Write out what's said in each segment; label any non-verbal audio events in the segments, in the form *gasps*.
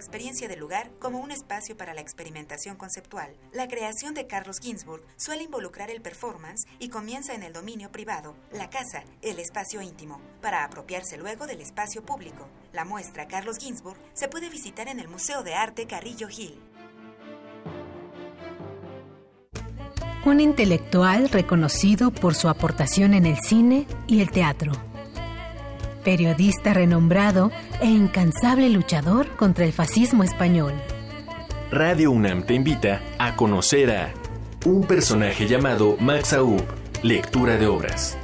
experiencia del lugar como un espacio para la experimentación conceptual. La creación de Carlos Ginsburg suele involucrar el performance y comienza en el dominio privado, la casa, el espacio íntimo, para apropiarse luego del espacio público. La muestra Carlos Ginsburg se puede visitar en el Museo de Arte Carrillo Gil. Un intelectual reconocido por su aportación en el cine y el teatro periodista renombrado e incansable luchador contra el fascismo español. Radio UNAM te invita a conocer a un personaje llamado Max Aub, lectura de obras.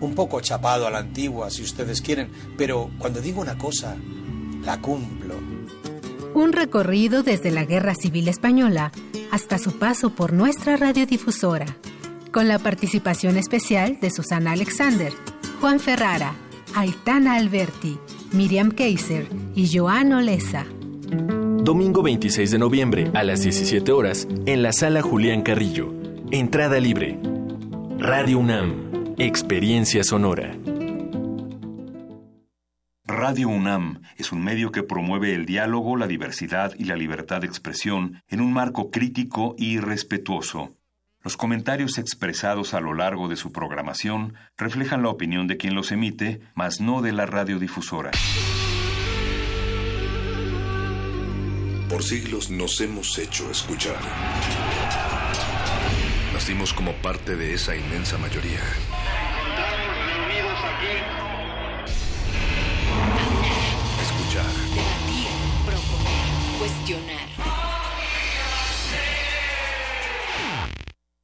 Un poco chapado a la antigua, si ustedes quieren, pero cuando digo una cosa, la cumplo. Un recorrido desde la Guerra Civil Española hasta su paso por nuestra radiodifusora, con la participación especial de Susana Alexander, Juan Ferrara, Aitana Alberti, Miriam Kaiser y Joan Olesa. Domingo 26 de noviembre a las 17 horas en la sala Julián Carrillo. Entrada libre. Radio UNAM. Experiencia sonora. Radio UNAM es un medio que promueve el diálogo, la diversidad y la libertad de expresión en un marco crítico y respetuoso. Los comentarios expresados a lo largo de su programación reflejan la opinión de quien los emite, mas no de la radiodifusora. Por siglos nos hemos hecho escuchar. Nacimos como parte de esa inmensa mayoría. Escuchar. Debatir, proponer, cuestionar.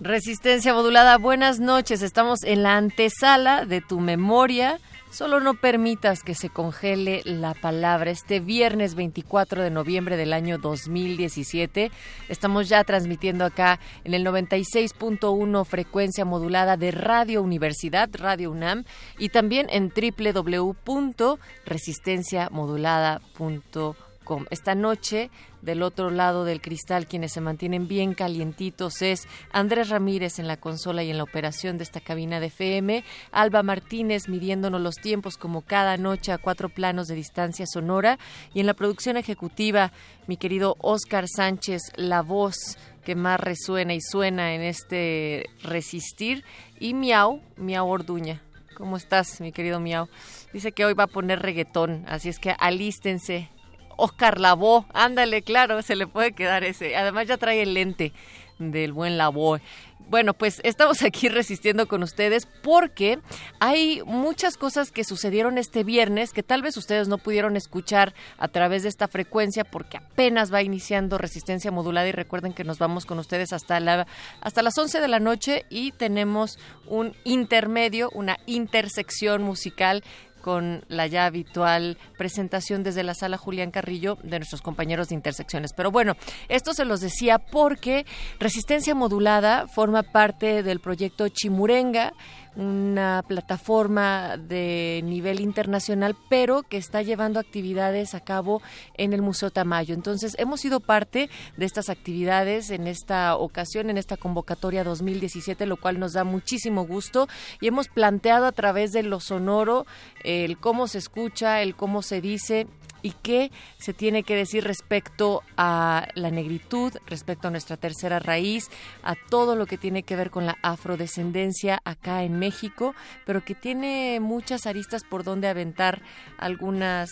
Resistencia modulada, buenas noches. Estamos en la antesala de tu memoria. Solo no permitas que se congele la palabra. Este viernes 24 de noviembre del año 2017 estamos ya transmitiendo acá en el 96.1 frecuencia modulada de Radio Universidad, Radio UNAM, y también en www.resistenciamodulada.com. Esta noche del otro lado del cristal, quienes se mantienen bien calientitos es Andrés Ramírez en la consola y en la operación de esta cabina de FM, Alba Martínez midiéndonos los tiempos como cada noche a cuatro planos de distancia sonora y en la producción ejecutiva mi querido Oscar Sánchez, la voz que más resuena y suena en este resistir y Miau, Miau Orduña. ¿Cómo estás, mi querido Miau? Dice que hoy va a poner reggaetón, así es que alístense Oscar Lavoe, ándale, claro, se le puede quedar ese. Además ya trae el lente del buen Lavoe. Bueno, pues estamos *laughs* aquí resistiendo con ustedes porque hay muchas cosas que sucedieron este viernes que tal vez ustedes no pudieron escuchar a través de esta frecuencia porque apenas va iniciando resistencia modulada y recuerden que nos vamos con ustedes hasta la hasta las 11 de la noche y tenemos un intermedio, una intersección musical con la ya habitual presentación desde la sala Julián Carrillo de nuestros compañeros de Intersecciones. Pero bueno, esto se los decía porque Resistencia Modulada forma parte del proyecto Chimurenga, una plataforma de nivel internacional, pero que está llevando actividades a cabo en el Museo Tamayo. Entonces, hemos sido parte de estas actividades en esta ocasión, en esta convocatoria 2017, lo cual nos da muchísimo gusto y hemos planteado a través de lo sonoro el cómo se escucha, el cómo se dice y qué se tiene que decir respecto a la negritud, respecto a nuestra tercera raíz, a todo lo que tiene que ver con la afrodescendencia acá en México, pero que tiene muchas aristas por donde aventar algunas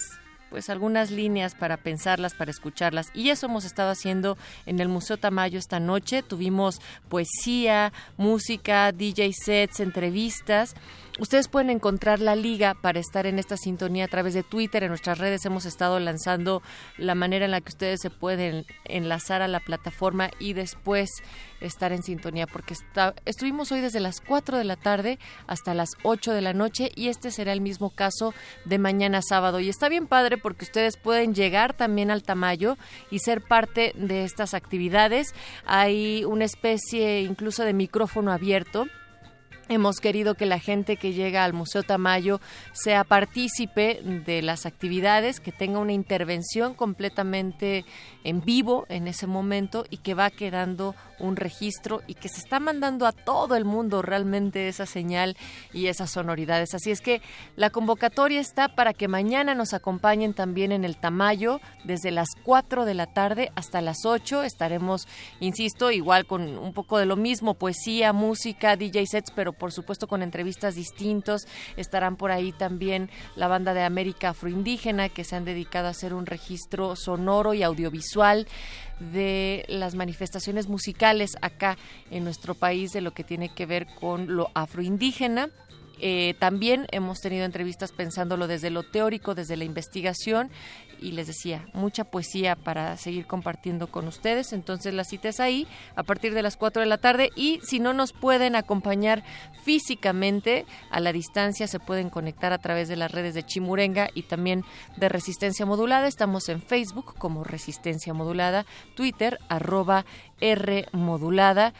pues algunas líneas para pensarlas, para escucharlas. Y eso hemos estado haciendo en el Museo Tamayo esta noche. Tuvimos poesía, música, DJ sets, entrevistas ustedes pueden encontrar la liga para estar en esta sintonía a través de Twitter. En nuestras redes hemos estado lanzando la manera en la que ustedes se pueden enlazar a la plataforma y después estar en sintonía porque está, estuvimos hoy desde las 4 de la tarde hasta las 8 de la noche y este será el mismo caso de mañana sábado. Y está bien padre porque ustedes pueden llegar también al Tamayo y ser parte de estas actividades. Hay una especie incluso de micrófono abierto Hemos querido que la gente que llega al Museo Tamayo sea partícipe de las actividades, que tenga una intervención completamente en vivo en ese momento y que va quedando un registro y que se está mandando a todo el mundo realmente esa señal y esas sonoridades. Así es que la convocatoria está para que mañana nos acompañen también en el Tamayo desde las 4 de la tarde hasta las 8. Estaremos, insisto, igual con un poco de lo mismo, poesía, música, DJ sets, pero por supuesto con entrevistas distintos. Estarán por ahí también la banda de América Afroindígena que se han dedicado a hacer un registro sonoro y audiovisual de las manifestaciones musicales acá en nuestro país de lo que tiene que ver con lo afroindígena. Eh, también hemos tenido entrevistas pensándolo desde lo teórico, desde la investigación y les decía, mucha poesía para seguir compartiendo con ustedes. Entonces la cita es ahí a partir de las 4 de la tarde y si no nos pueden acompañar físicamente a la distancia, se pueden conectar a través de las redes de Chimurenga y también de Resistencia Modulada. Estamos en Facebook como Resistencia Modulada, Twitter arroba R Modulada.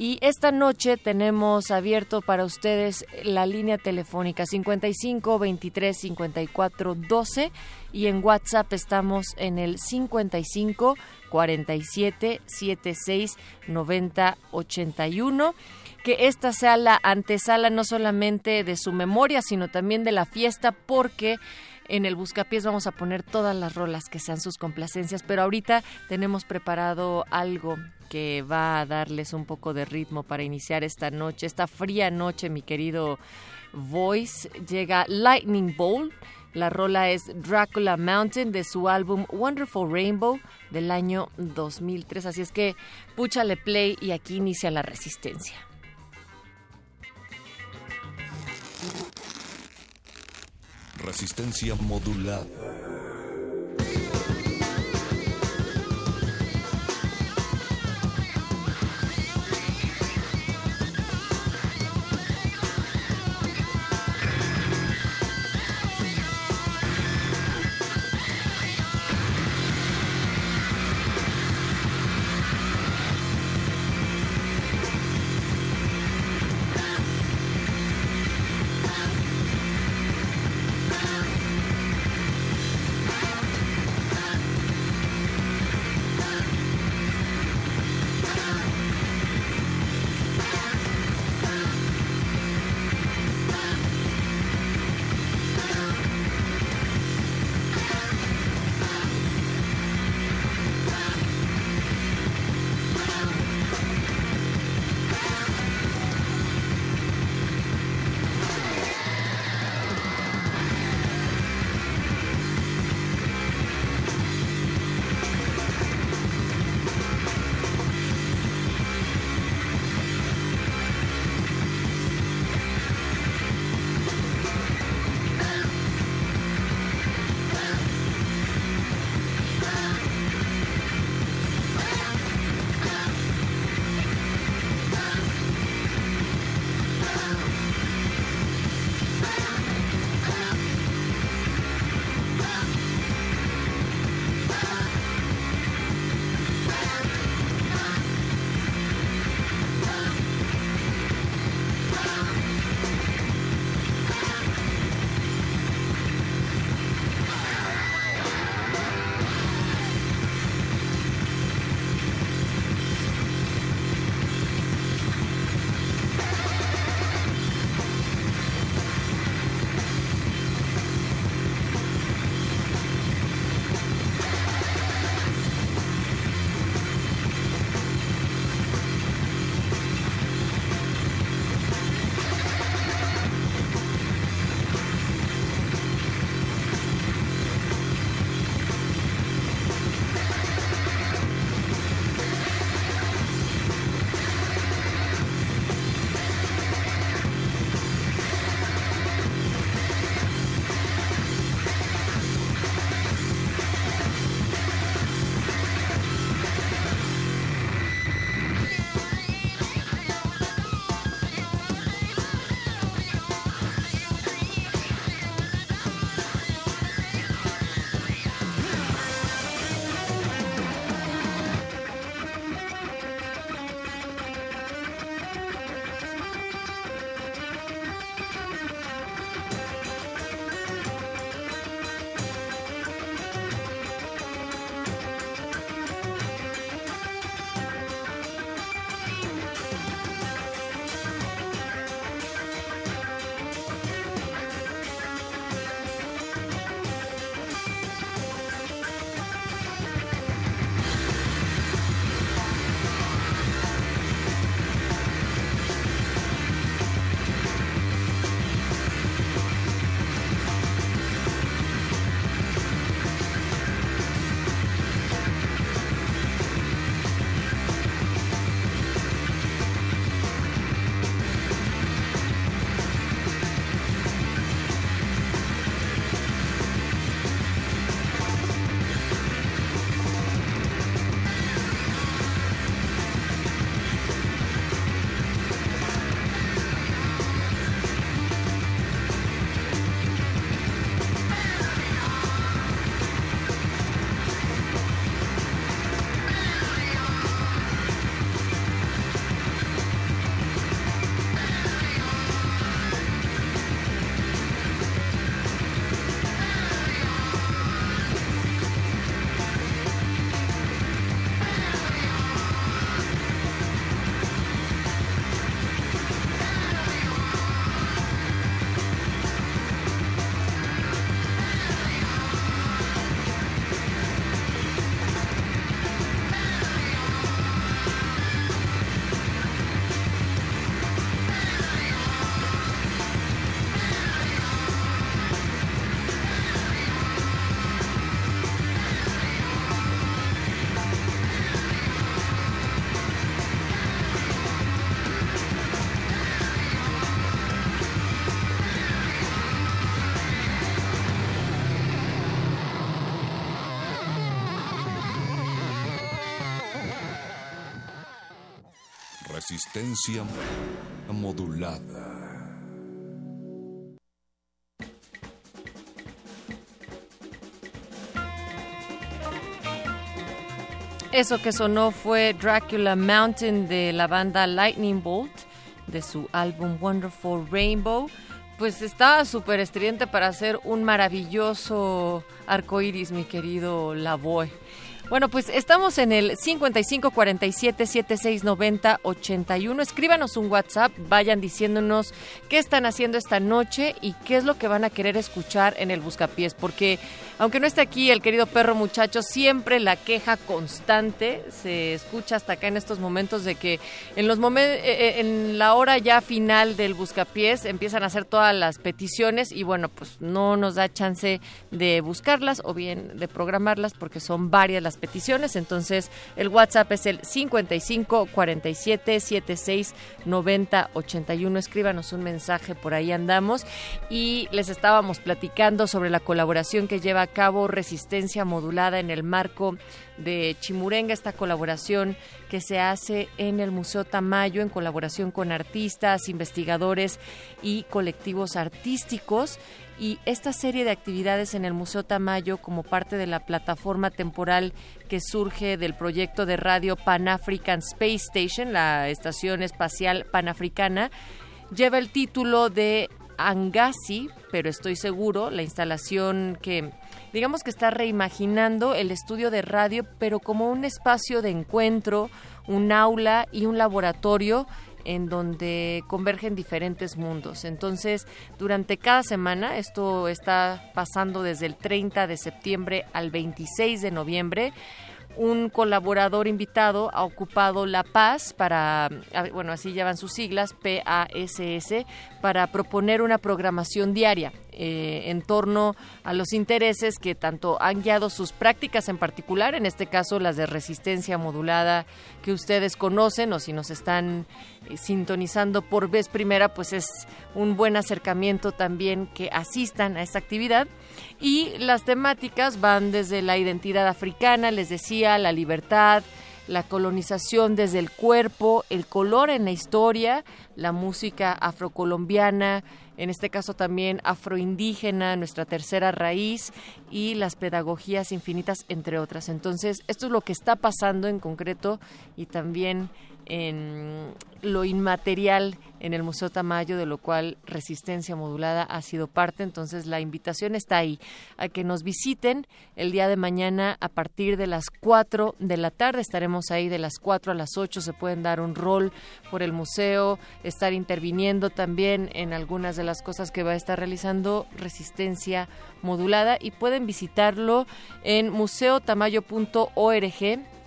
Y esta noche tenemos abierto para ustedes la línea telefónica 55 23 54 12 y en WhatsApp estamos en el 55 47 76 90 81 que esta sea la antesala no solamente de su memoria, sino también de la fiesta, porque en el Buscapiés vamos a poner todas las rolas que sean sus complacencias, pero ahorita tenemos preparado algo que va a darles un poco de ritmo para iniciar esta noche, esta fría noche, mi querido Voice. Llega Lightning Bolt la rola es Dracula Mountain de su álbum Wonderful Rainbow del año 2003. Así es que púchale play y aquí inicia la resistencia. Resistencia modulada. Resistencia modulada. Eso que sonó fue Dracula Mountain de la banda Lightning Bolt de su álbum Wonderful Rainbow. Pues está súper estridente para hacer un maravilloso arco iris, mi querido Lavoe. Bueno, pues estamos en el 55 47 76 90 81. Escríbanos un WhatsApp, vayan diciéndonos qué están haciendo esta noche y qué es lo que van a querer escuchar en el Buscapiés, porque aunque no esté aquí el querido perro muchacho, siempre la queja constante se escucha hasta acá en estos momentos de que en los eh, eh, en la hora ya final del Buscapiés empiezan a hacer todas las peticiones y bueno, pues no nos da chance de buscarlas o bien de programarlas porque son varias las peticiones. Entonces, el WhatsApp es el 55 47 76 90 81. Escríbanos un mensaje, por ahí andamos. Y les estábamos platicando sobre la colaboración que lleva cabo Resistencia Modulada en el marco de Chimurenga, esta colaboración que se hace en el Museo Tamayo en colaboración con artistas, investigadores y colectivos artísticos. Y esta serie de actividades en el Museo Tamayo como parte de la plataforma temporal que surge del proyecto de radio Pan African Space Station, la estación espacial panafricana, lleva el título de Angasi, pero estoy seguro, la instalación que digamos que está reimaginando el estudio de radio, pero como un espacio de encuentro, un aula y un laboratorio en donde convergen diferentes mundos. Entonces, durante cada semana, esto está pasando desde el 30 de septiembre al 26 de noviembre, un colaborador invitado ha ocupado La Paz para, bueno, así llevan sus siglas, PASS, para proponer una programación diaria eh, en torno a los intereses que tanto han guiado sus prácticas en particular, en este caso las de resistencia modulada que ustedes conocen o si nos están eh, sintonizando por vez primera, pues es un buen acercamiento también que asistan a esta actividad. Y las temáticas van desde la identidad africana, les decía, la libertad, la colonización desde el cuerpo, el color en la historia, la música afrocolombiana, en este caso también afroindígena, nuestra tercera raíz y las pedagogías infinitas, entre otras. Entonces, esto es lo que está pasando en concreto y también en lo inmaterial en el Museo Tamayo, de lo cual Resistencia Modulada ha sido parte. Entonces, la invitación está ahí a que nos visiten el día de mañana a partir de las 4 de la tarde. Estaremos ahí de las 4 a las 8. Se pueden dar un rol por el museo, estar interviniendo también en algunas de las cosas que va a estar realizando Resistencia Modulada y pueden visitarlo en museotamayo.org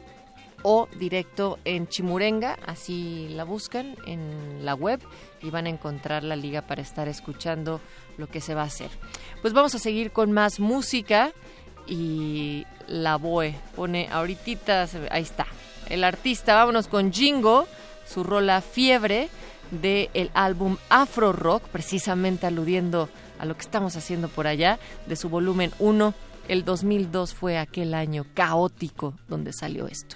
o directo en Chimurenga, así la buscan en la web y van a encontrar la liga para estar escuchando lo que se va a hacer. Pues vamos a seguir con más música y la Boe pone ahorita, ahí está, el artista, vámonos con Jingo, su rola Fiebre del el álbum Afro Rock, precisamente aludiendo a lo que estamos haciendo por allá, de su volumen 1. El 2002 fue aquel año caótico donde salió esto.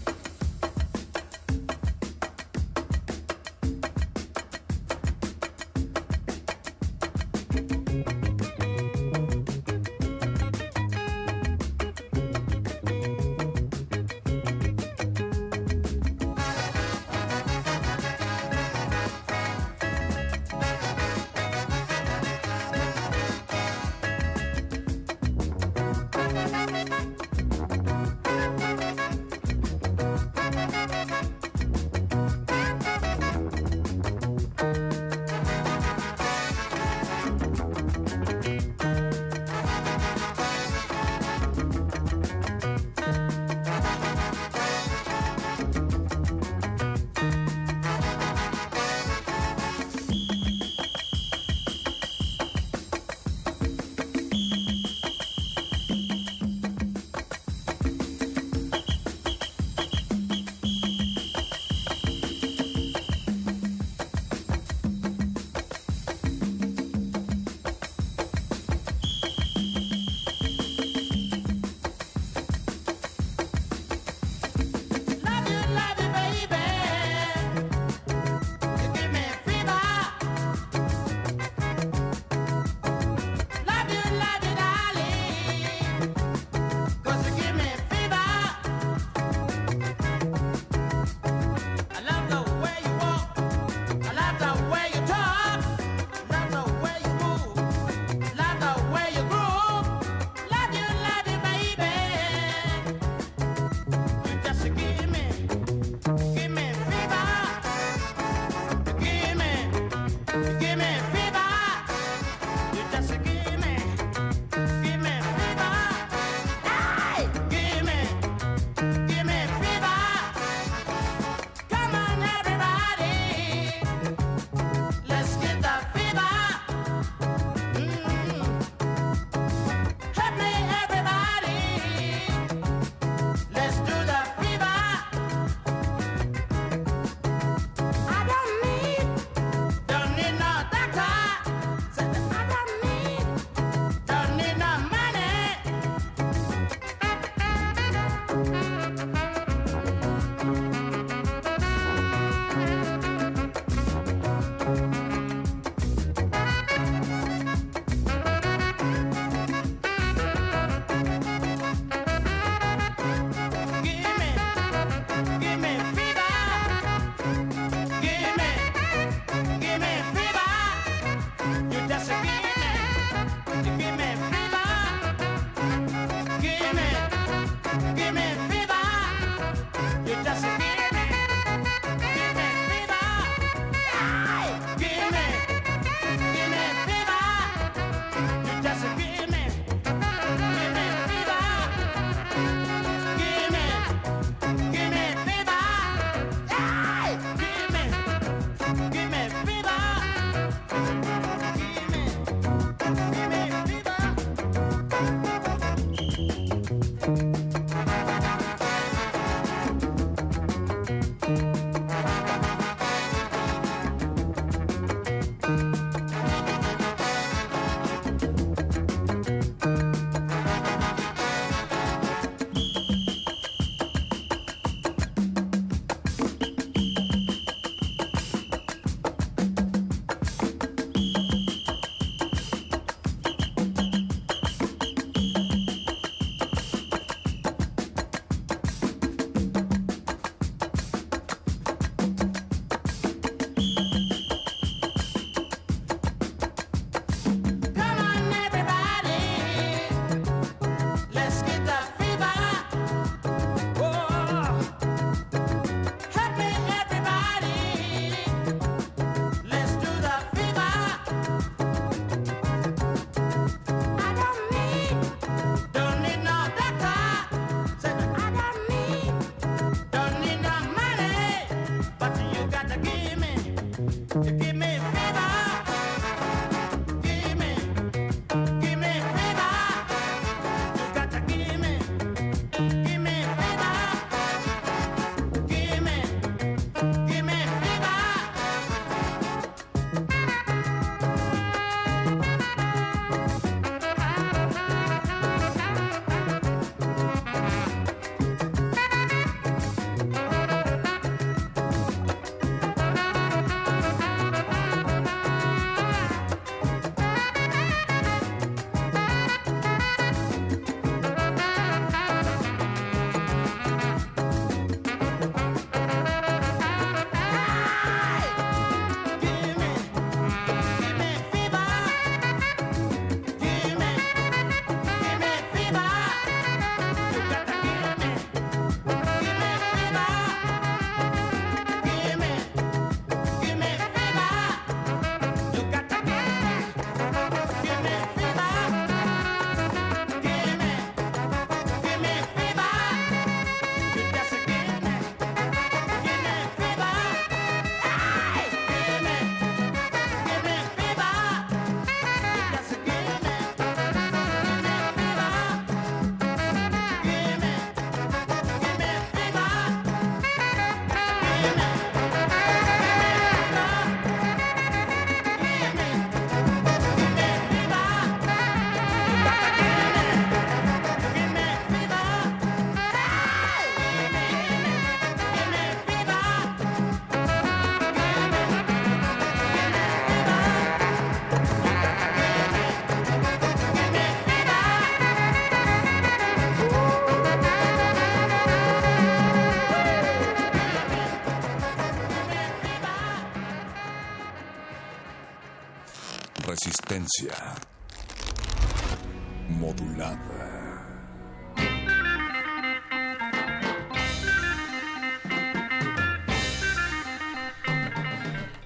modulada.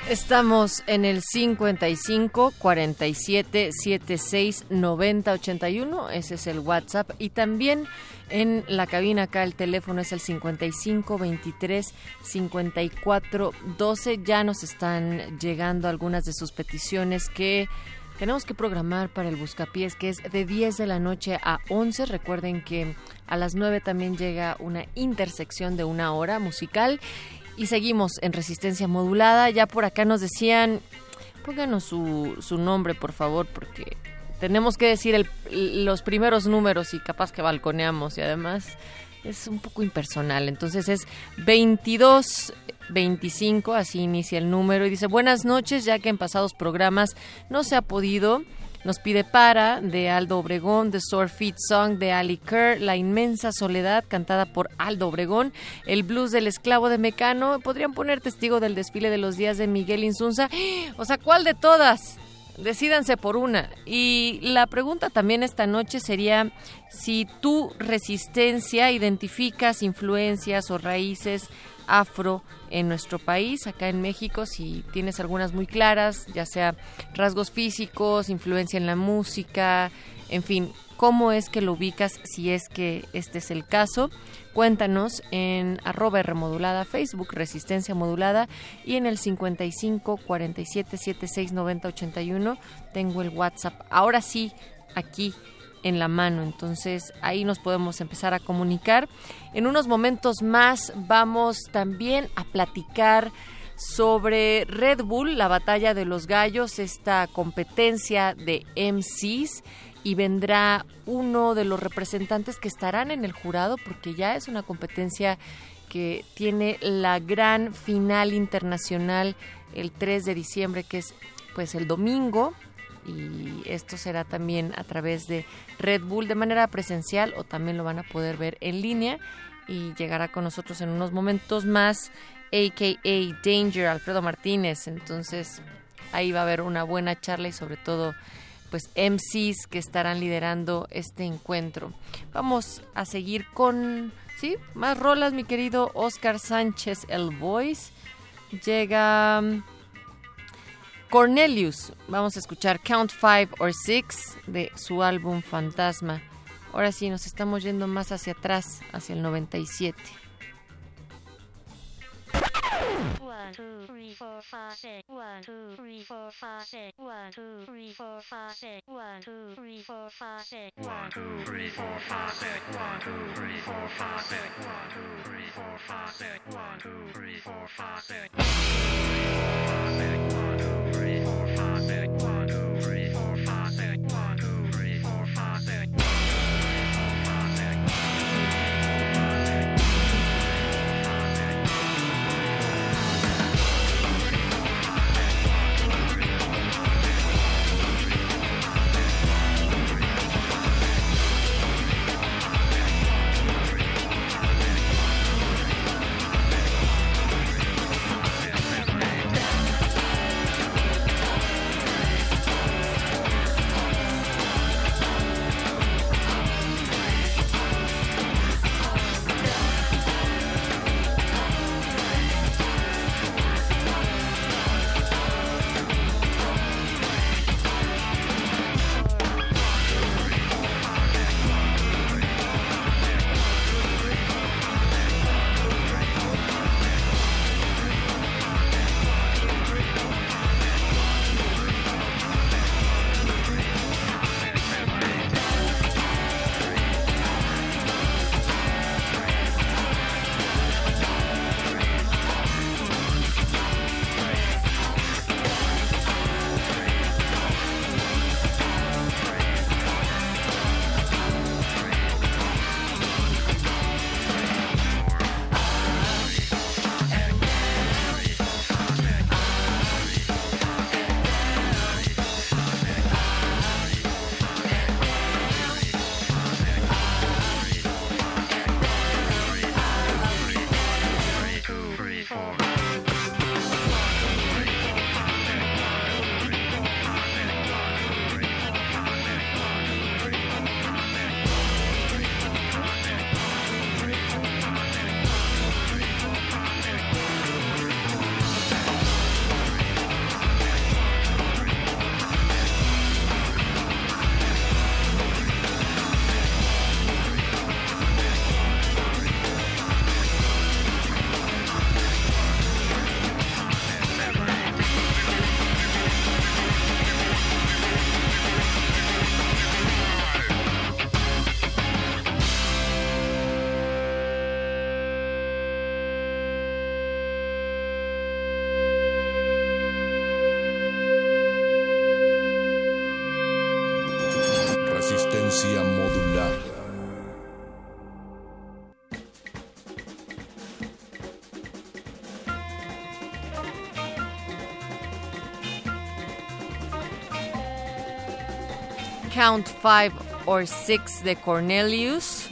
Estamos en el 55 47 76 90 81. Ese es el WhatsApp. Y también en la cabina acá el teléfono es el 55 23 54 12. Ya nos están llegando algunas de sus peticiones que tenemos que programar para el Buscapiés, que es de 10 de la noche a 11. Recuerden que a las 9 también llega una intersección de una hora musical y seguimos en resistencia modulada. Ya por acá nos decían, pónganos su, su nombre, por favor, porque tenemos que decir el, los primeros números y capaz que balconeamos y además es un poco impersonal. Entonces es 22 25, así inicia el número y dice, buenas noches, ya que en pasados programas no se ha podido nos pide Para, de Aldo Obregón, The Sword Feet Song, de Ali Kerr, La Inmensa Soledad, cantada por Aldo Obregón, El Blues del Esclavo de Mecano. Podrían poner testigo del desfile de los días de Miguel Insunza. *gasps* O sea, ¿cuál de todas? Decídanse por una. Y la pregunta también esta noche sería si tu resistencia identificas influencias o raíces afro en nuestro país, acá en México, si tienes algunas muy claras, ya sea rasgos físicos, influencia en la música, en fin, cómo es que lo ubicas si es que este es el caso. Cuéntanos en arroba remodulada Facebook, Resistencia Modulada, y en el 55 47 76 90 81 tengo el WhatsApp. Ahora sí, aquí en la mano. Entonces ahí nos podemos empezar a comunicar. En unos momentos más vamos también a platicar sobre Red Bull, la batalla de los gallos, esta competencia de MCs y vendrá uno de los representantes que estarán en el jurado porque ya es una competencia que tiene la gran final internacional el 3 de diciembre que es pues el domingo. Y esto será también a través de Red Bull de manera presencial o también lo van a poder ver en línea y llegará con nosotros en unos momentos más aka Danger Alfredo Martínez. Entonces ahí va a haber una buena charla y sobre todo pues MCs que estarán liderando este encuentro. Vamos a seguir con sí, más rolas, mi querido Oscar Sánchez el Voice. Llega um, Cornelius. Vamos a escuchar Count Five or Six de su álbum Fantasma. Ahora sí, nos estamos yendo más hacia atrás, hacia el 97. One, two, three, four, five, six. One, two, three, four, five, six. One, two, three, four, five, six. One, two, three, four, five, six. One, two, three, four, five, six. One, two, three, four, five, six. One, two, three, four, five, six. One, two, three, four, five, six. One, two, three, four, five, six. One, two, three, four, five, Count Five or Six de Cornelius.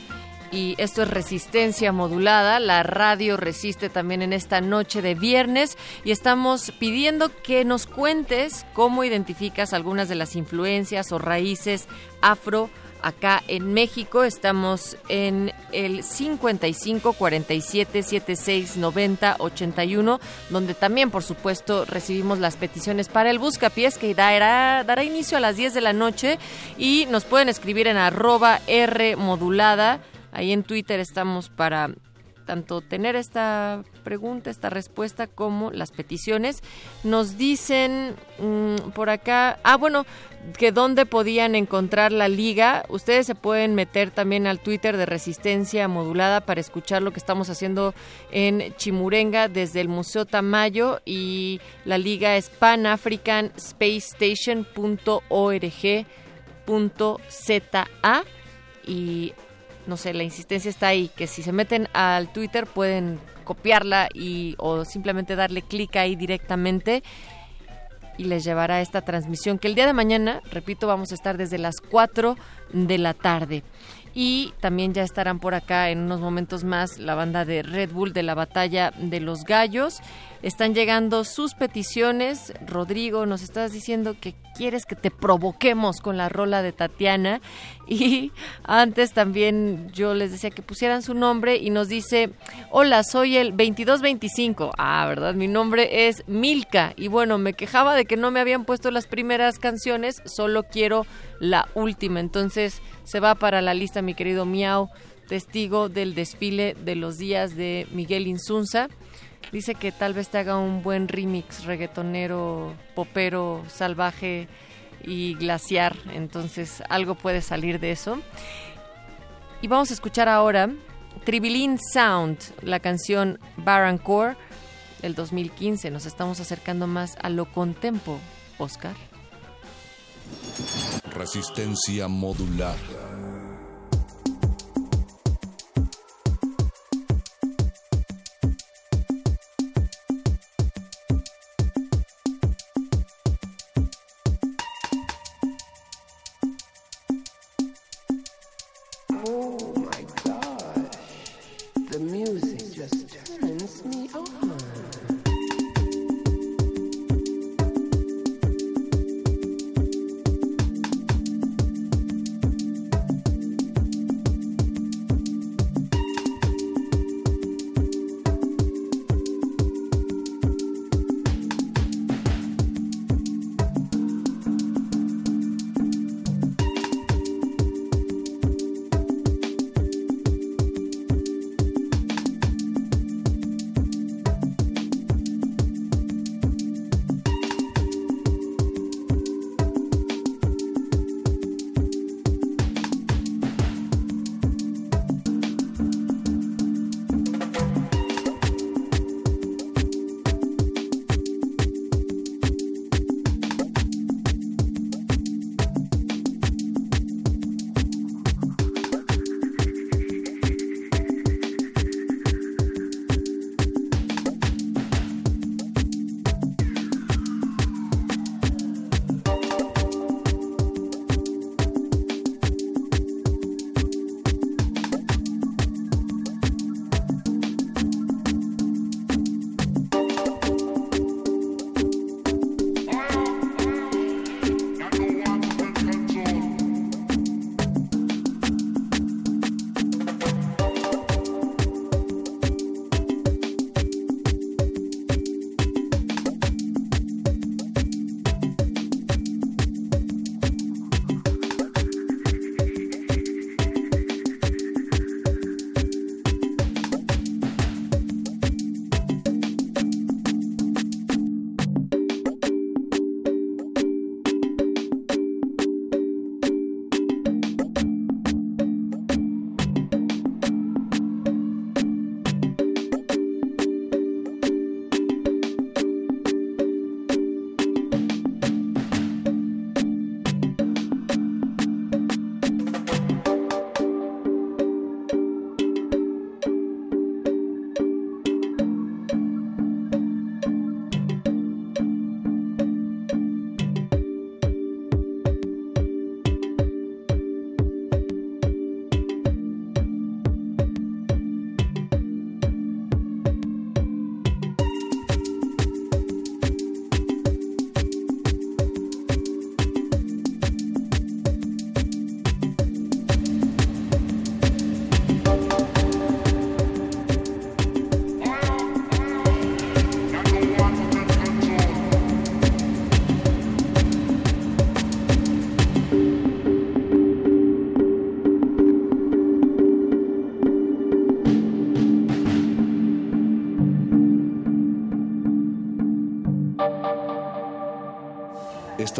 y esto es resistencia modulada. La radio resiste también en esta noche de viernes y estamos pidiendo que nos cuentes cómo identificas algunas de las influencias o raíces afro acá en México. Estamos en el 55 47 76 90 81, donde también, por supuesto, recibimos las peticiones para el Buscapiés, que dará, dará inicio a las 10 de la noche. Y nos pueden escribir en arroba R modulada. Ahí en Twitter estamos para tanto tener esta pregunta, esta respuesta, como las peticiones. Nos dicen mm, por acá, ah, bueno, que dónde podían encontrar la liga. Ustedes se pueden meter también al Twitter de Resistencia Modulada para escuchar lo que estamos haciendo en Chimurenga desde el Museo Tamayo y la liga es panafricanspacestation.org.za y no sé, la insistencia está ahí, que si se meten al Twitter pueden copiarla y o simplemente darle clic ahí directamente y les llevará esta transmisión que el día de mañana, repito, vamos a estar desde las 4 de la tarde. Y también ya estarán por acá en unos momentos más la banda de Red Bull de la Batalla de los Gallos. Están llegando sus peticiones. Rodrigo, nos estás diciendo que quieres que te provoquemos con la rola de Tatiana. Y antes también yo les decía que pusieran su nombre y nos dice, hola, soy el 2225. Ah, ¿verdad? Mi nombre es Milka. Y bueno, me quejaba de que no me habían puesto las primeras canciones, solo quiero la última. Entonces se va para la lista mi querido Miau, testigo del desfile de los días de Miguel Insunza. Dice que tal vez te haga un buen remix reggaetonero, popero, salvaje y glaciar. Entonces algo puede salir de eso. Y vamos a escuchar ahora Tribilin Sound, la canción Barancore del 2015. Nos estamos acercando más a lo contempo, Oscar. Resistencia modular.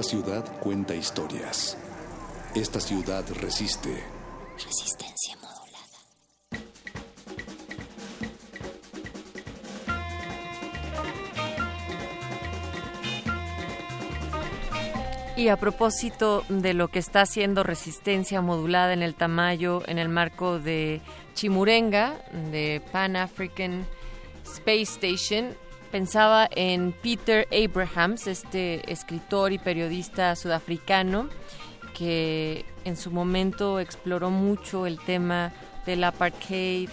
Esta ciudad cuenta historias. Esta ciudad resiste. Resistencia modulada. Y a propósito de lo que está haciendo resistencia modulada en el Tamayo en el marco de Chimurenga, de Pan African Space Station, pensaba en Peter Abrahams, este escritor y periodista sudafricano que en su momento exploró mucho el tema del apartheid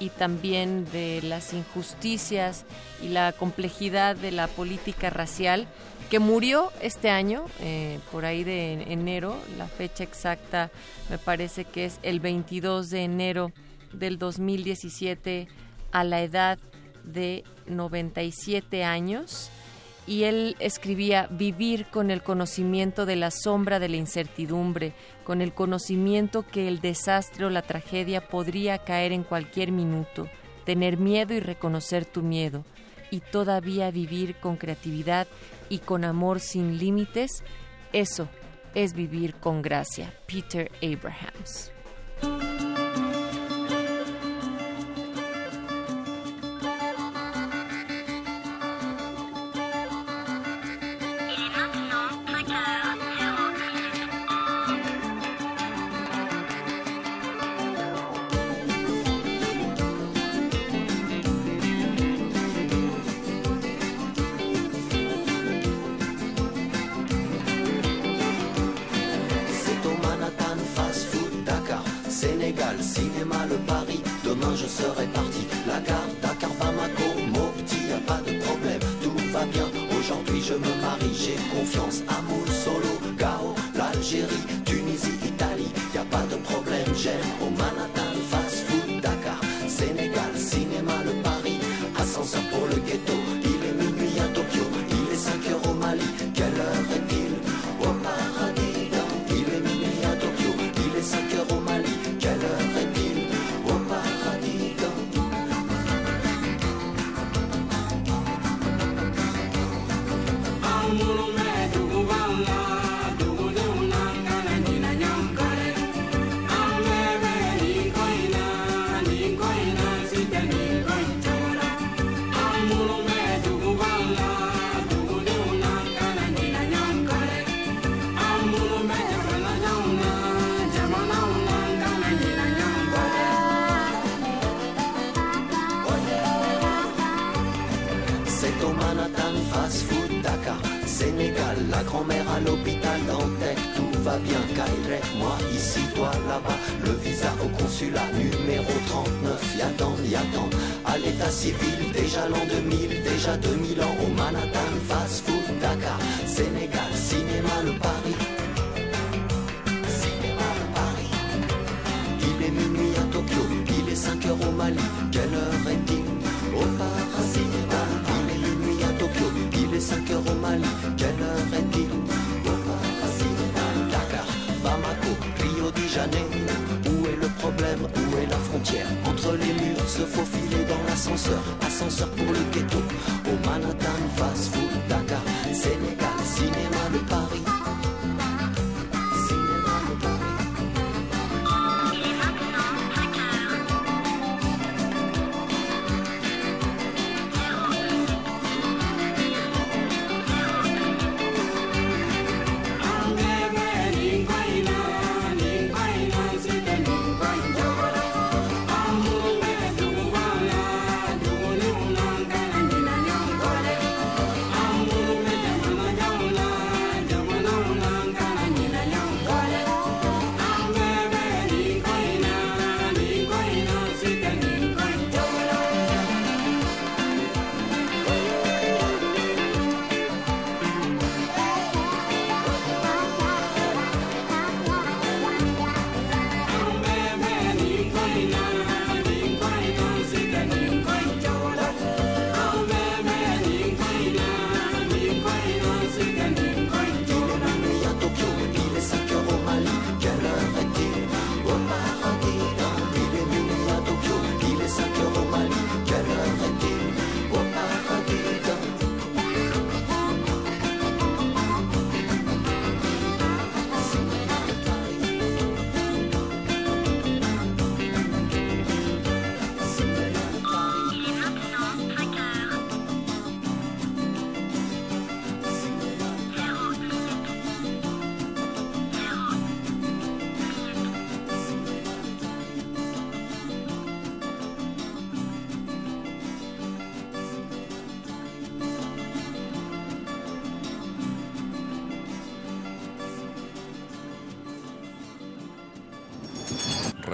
y también de las injusticias y la complejidad de la política racial que murió este año, eh, por ahí de enero, la fecha exacta me parece que es el 22 de enero del 2017 a la edad de 97 años y él escribía vivir con el conocimiento de la sombra de la incertidumbre, con el conocimiento que el desastre o la tragedia podría caer en cualquier minuto, tener miedo y reconocer tu miedo, y todavía vivir con creatividad y con amor sin límites, eso es vivir con gracia. Peter Abrahams.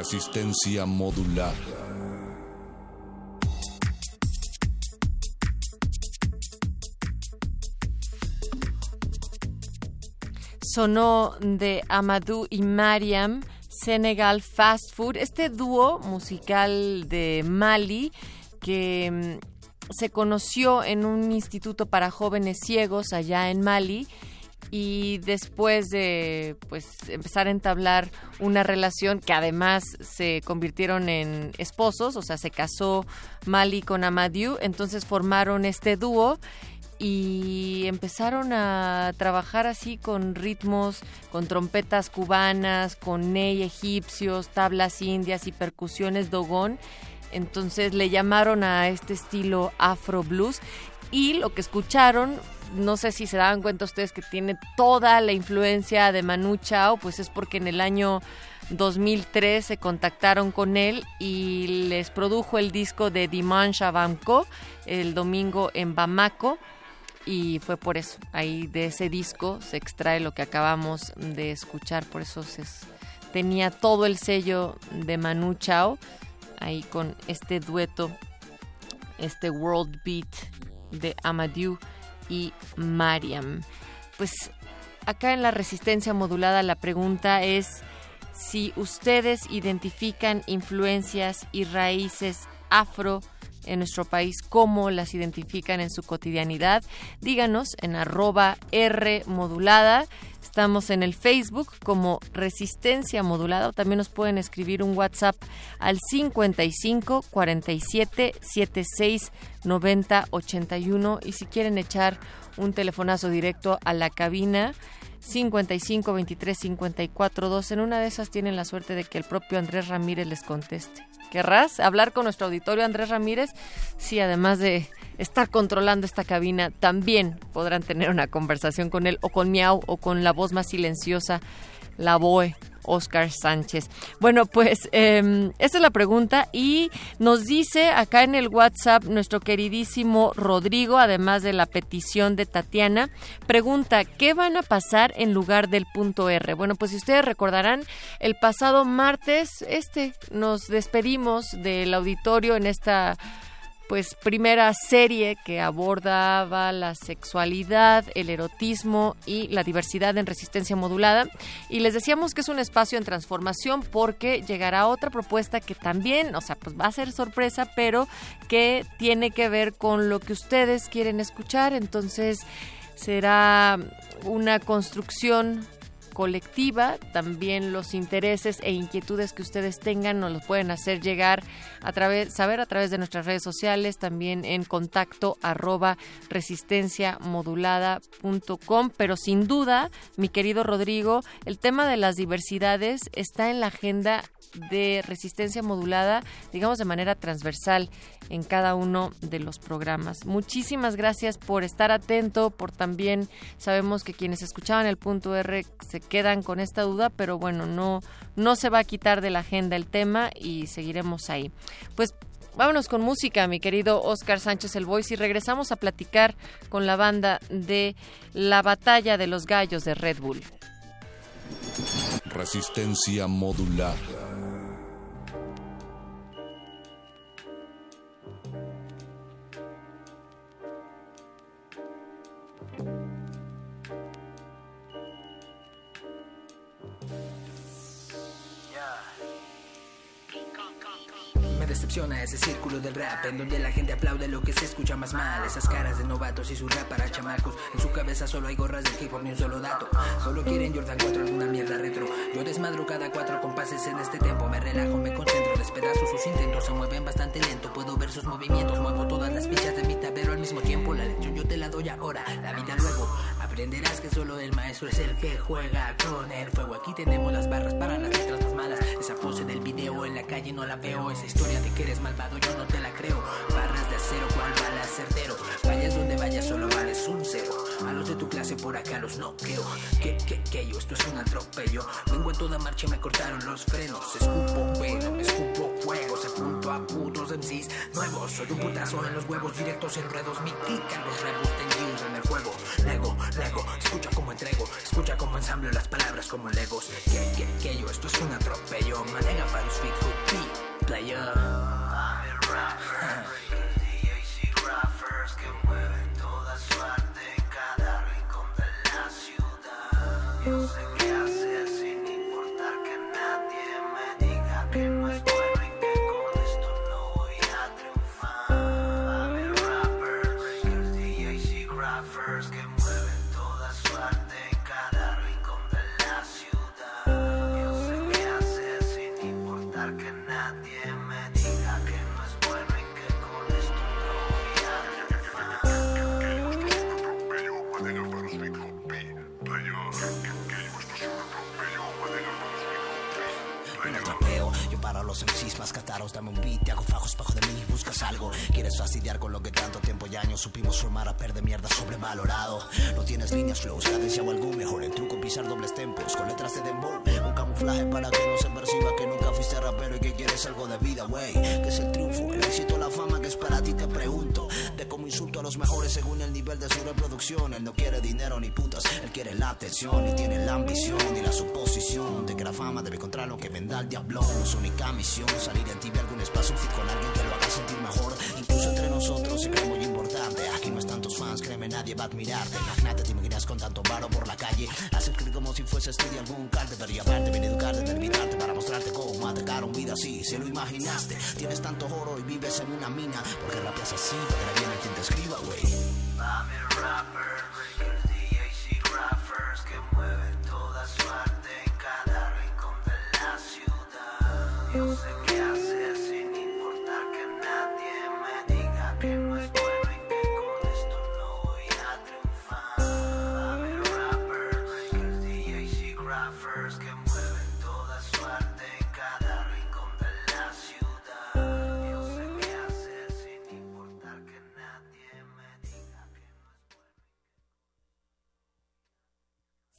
Resistencia modulada. Sonó de Amadou y Mariam, Senegal Fast Food, este dúo musical de Mali que mm, se conoció en un instituto para jóvenes ciegos allá en Mali y después de pues empezar a entablar una relación que además se convirtieron en esposos, o sea, se casó Mali con Amadou, entonces formaron este dúo y empezaron a trabajar así con ritmos, con trompetas cubanas, con ney egipcios, tablas indias y percusiones dogón. Entonces le llamaron a este estilo Afro Blues y lo que escucharon, no sé si se daban cuenta ustedes que tiene toda la influencia de Manu Chao, pues es porque en el año 2003 se contactaron con él y les produjo el disco de Dimanche Bamco el domingo en Bamako y fue por eso, ahí de ese disco se extrae lo que acabamos de escuchar, por eso se, tenía todo el sello de Manu Chao ahí con este dueto, este World Beat de Amadou y Mariam. Pues acá en la resistencia modulada la pregunta es si ustedes identifican influencias y raíces afro en nuestro país, cómo las identifican en su cotidianidad. Díganos en arroba R modulada. Estamos en el Facebook como Resistencia Modulada también nos pueden escribir un WhatsApp al 55 47 76 90 81 y si quieren echar un telefonazo directo a la cabina 55 23 54 2 en una de esas tienen la suerte de que el propio Andrés Ramírez les conteste. ¿Querrás hablar con nuestro auditorio Andrés Ramírez? Sí, además de estar controlando esta cabina, también podrán tener una conversación con él o con Miau o con la voz más silenciosa, la Boe Oscar Sánchez. Bueno, pues eh, esa es la pregunta y nos dice acá en el WhatsApp nuestro queridísimo Rodrigo, además de la petición de Tatiana, pregunta, ¿qué van a pasar en lugar del punto R? Bueno, pues si ustedes recordarán, el pasado martes, este, nos despedimos del auditorio en esta pues primera serie que abordaba la sexualidad, el erotismo y la diversidad en resistencia modulada. Y les decíamos que es un espacio en transformación porque llegará otra propuesta que también, o sea, pues va a ser sorpresa, pero que tiene que ver con lo que ustedes quieren escuchar. Entonces será una construcción colectiva. También los intereses e inquietudes que ustedes tengan nos los pueden hacer llegar a través, saber a través de nuestras redes sociales, también en contacto arroba resistenciamodulada.com. Pero sin duda, mi querido Rodrigo, el tema de las diversidades está en la agenda de resistencia modulada, digamos de manera transversal en cada uno de los programas. Muchísimas gracias por estar atento, por también sabemos que quienes escuchaban el punto R se quedan con esta duda, pero bueno, no no se va a quitar de la agenda el tema y seguiremos ahí. Pues Vámonos con música, mi querido Oscar Sánchez El Voice, y regresamos a platicar con la banda de La Batalla de los Gallos de Red Bull. Resistencia modulada. Decepciona ese círculo del rap en donde la gente aplaude lo que se escucha más mal. Esas caras de novatos y su rap para chamacos. En su cabeza solo hay gorras del hip hop ni un solo dato. Solo quieren Jordan 4 alguna mierda retro. Yo desmadro cada cuatro compases en este tempo. Me relajo, me concentro, despedazo sus intentos. Se mueven bastante lento, puedo ver sus movimientos. Muevo todas las fichas de mi tablero al mismo tiempo. La lección yo te la doy ahora, la vida luego. Aprenderás que solo el maestro es el que juega con el fuego. Aquí tenemos las barras para las letras más malas. Esa pose del video en la calle no la veo. Esa historia de que eres malvado yo no te la creo. Barras de acero, cual bala certero. Vayas donde vayas, solo vales un cero. A los de tu clase por acá los noqueo. Que, que, que yo, esto es un atropello. Vengo en toda marcha y me cortaron los frenos. Escupo pelo, escupo fuego. Se punto a putos MCs nuevos. Soy un putazo en los huevos directos en ruedos. Mi clican los rebus tendidos en el juego. Lego, lego, escucha como entrego. Escucha como ensamble las palabras como legos. Que, que, que yo, esto es un atropello. Manega para los fit player. Algo. Quieres fastidiar con lo que tanto tiempo y años supimos formar a per de mierda sobrevalorado. No tienes líneas, flows, cadencia o algo mejor. El truco pisar dobles tempos con letras de dembow. Para que no se perciba que nunca fuiste rapero y que quieres algo de vida, wey. Que es el triunfo, el éxito, la fama que es para ti, te pregunto. De cómo insulto a los mejores según el nivel de su reproducción. Él no quiere dinero ni putas, él quiere la atención y tiene la ambición y la suposición de que la fama debe encontrar lo que venda al diablo. Su única misión, salir en tibia algún espacio, con alguien que lo haga sentir mejor. Incluso entre nosotros se cree muy importante. Aquí no créeme, nadie va a admirarte. Imagínate, te imaginas con tanto varo por la calle. Hacer creer como si fuese estudio algún carte, pero y aparte viene educarte, de invitarte para mostrarte cómo atacar un vida. Si lo imaginaste, tienes tanto oro y vives en una mina. Porque rapeas así, porque le viene quien te escriba, güey.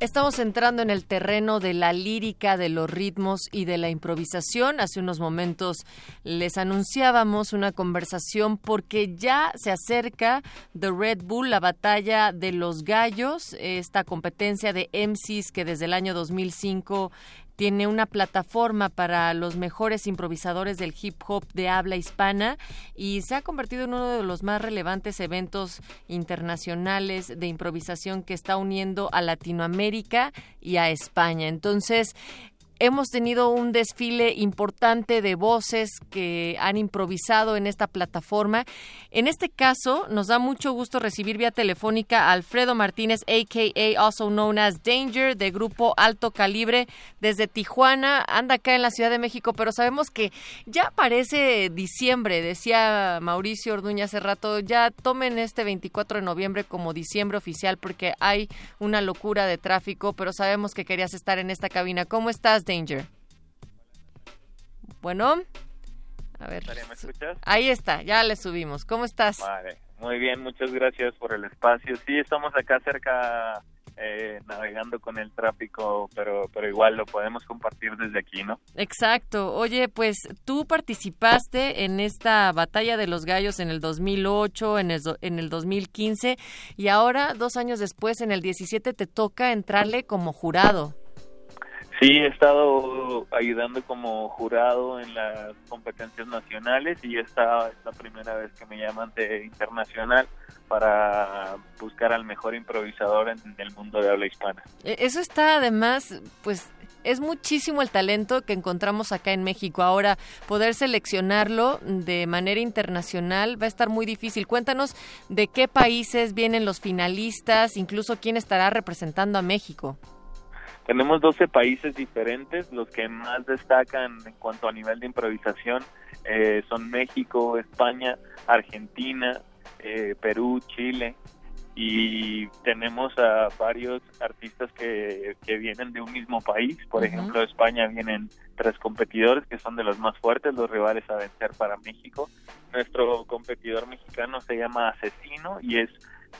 Estamos entrando en el terreno de la lírica, de los ritmos y de la improvisación. Hace unos momentos les anunciábamos una conversación porque ya se acerca The Red Bull, la batalla de los gallos, esta competencia de MCs que desde el año 2005 tiene una plataforma para los mejores improvisadores del hip hop de habla hispana y se ha convertido en uno de los más relevantes eventos internacionales de improvisación que está uniendo a Latinoamérica y a España. Entonces, hemos tenido un desfile importante de voces que han improvisado en esta plataforma. En este caso, nos da mucho gusto recibir vía telefónica a Alfredo Martínez, a.k.a. also known as Danger, de Grupo Alto Calibre, desde Tijuana. Anda acá en la Ciudad de México, pero sabemos que ya parece diciembre, decía Mauricio Orduña hace rato, ya tomen este 24 de noviembre como diciembre oficial porque hay una locura de tráfico, pero sabemos que querías estar en esta cabina. ¿Cómo estás, Danger. Bueno, a ver. ¿Me escuchas? Ahí está, ya le subimos. ¿Cómo estás? Vale, muy bien, muchas gracias por el espacio. Sí, estamos acá cerca eh, navegando con el tráfico, pero, pero igual lo podemos compartir desde aquí, ¿no? Exacto. Oye, pues tú participaste en esta batalla de los gallos en el 2008, en el, en el 2015 y ahora, dos años después, en el 17, te toca entrarle como jurado. Sí, he estado ayudando como jurado en las competencias nacionales y esta es la primera vez que me llaman de internacional para buscar al mejor improvisador en el mundo de habla hispana. Eso está además, pues es muchísimo el talento que encontramos acá en México. Ahora, poder seleccionarlo de manera internacional va a estar muy difícil. Cuéntanos de qué países vienen los finalistas, incluso quién estará representando a México. Tenemos 12 países diferentes, los que más destacan en cuanto a nivel de improvisación eh, son México, España, Argentina, eh, Perú, Chile y tenemos a varios artistas que, que vienen de un mismo país. Por ejemplo, de España vienen tres competidores que son de los más fuertes, los rivales a vencer para México. Nuestro competidor mexicano se llama Asesino y es,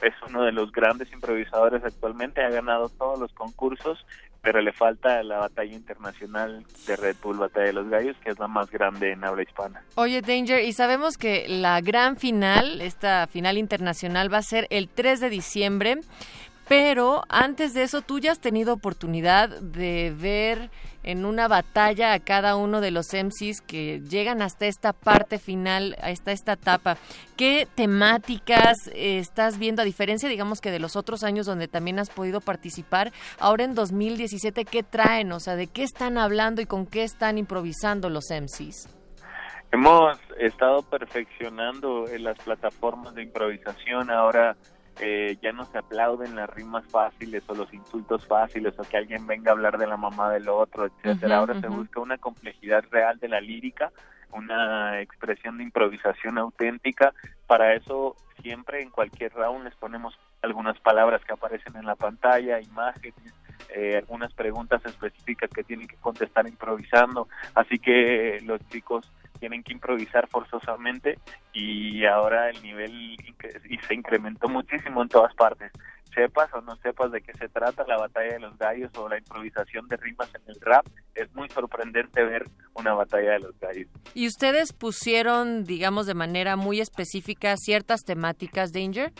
es uno de los grandes improvisadores actualmente, ha ganado todos los concursos, pero le falta la batalla internacional de Red Bull, Batalla de los Gallos, que es la más grande en habla hispana. Oye, Danger, y sabemos que la gran final, esta final internacional, va a ser el 3 de diciembre, pero antes de eso tú ya has tenido oportunidad de ver en una batalla a cada uno de los MCs que llegan hasta esta parte final, hasta esta etapa. ¿Qué temáticas estás viendo, a diferencia, digamos, que de los otros años donde también has podido participar? Ahora en 2017, ¿qué traen? O sea, ¿de qué están hablando y con qué están improvisando los MCs? Hemos estado perfeccionando las plataformas de improvisación. Ahora eh, ya no se aplauden las rimas fáciles o los insultos fáciles o que alguien venga a hablar de la mamá del otro, etcétera. Ahora se busca una complejidad real de la lírica, una expresión de improvisación auténtica. Para eso siempre en cualquier round les ponemos algunas palabras que aparecen en la pantalla, imágenes, eh, algunas preguntas específicas que tienen que contestar improvisando. Así que los chicos tienen que improvisar forzosamente y ahora el nivel y se incrementó muchísimo en todas partes. Sepas o no sepas de qué se trata la batalla de los gallos o la improvisación de rimas en el rap, es muy sorprendente ver una batalla de los gallos. ¿Y ustedes pusieron, digamos, de manera muy específica ciertas temáticas, Danger?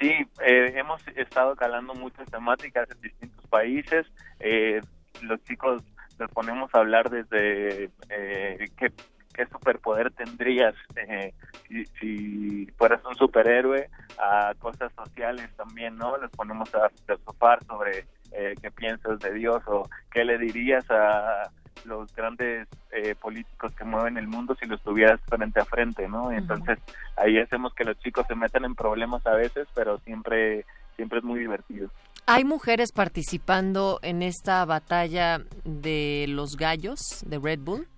Sí, eh, hemos estado calando muchas temáticas en distintos países. Eh, los chicos nos ponemos a hablar desde eh, qué, qué, superpoder tendrías eh, si, si, fueras un superhéroe, a cosas sociales también, ¿no? Nos ponemos a filosofar sobre eh, qué piensas de Dios o qué le dirías a los grandes eh, políticos que mueven el mundo si los tuvieras frente a frente, ¿no? Entonces ahí hacemos que los chicos se metan en problemas a veces, pero siempre siempre es muy divertido. ¿Hay mujeres participando en esta batalla de los gallos de Red Bull?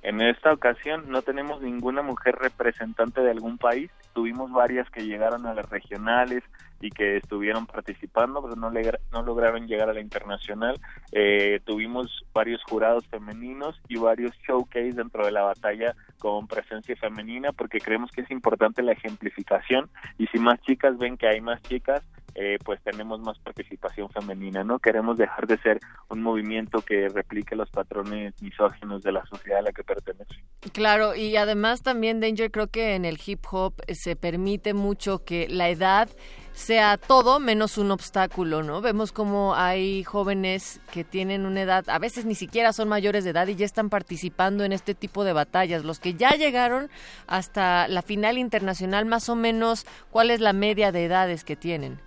En esta ocasión no tenemos ninguna mujer representante de algún país. Tuvimos varias que llegaron a las regionales y que estuvieron participando, pero no, lograron llegar a la internacional. Eh, tuvimos varios jurados femeninos y varios showcase dentro de la batalla con presencia femenina porque creemos que es importante la ejemplificación y si más chicas ven que hay más chicas, eh, pues tenemos más participación femenina, ¿no? Queremos dejar de ser un movimiento que replique los patrones misóginos de la sociedad a la que pertenece. Claro, y además también, Danger, creo que en el hip hop se permite mucho que la edad sea todo menos un obstáculo, ¿no? Vemos como hay jóvenes que tienen una edad, a veces ni siquiera son mayores de edad y ya están participando en este tipo de batallas. Los que ya llegaron hasta la final internacional, más o menos, ¿cuál es la media de edades que tienen?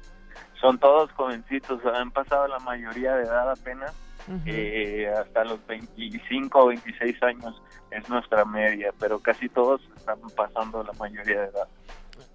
Son todos jovencitos, han pasado la mayoría de edad apenas, eh, hasta los 25 o 26 años es nuestra media, pero casi todos están pasando la mayoría de edad.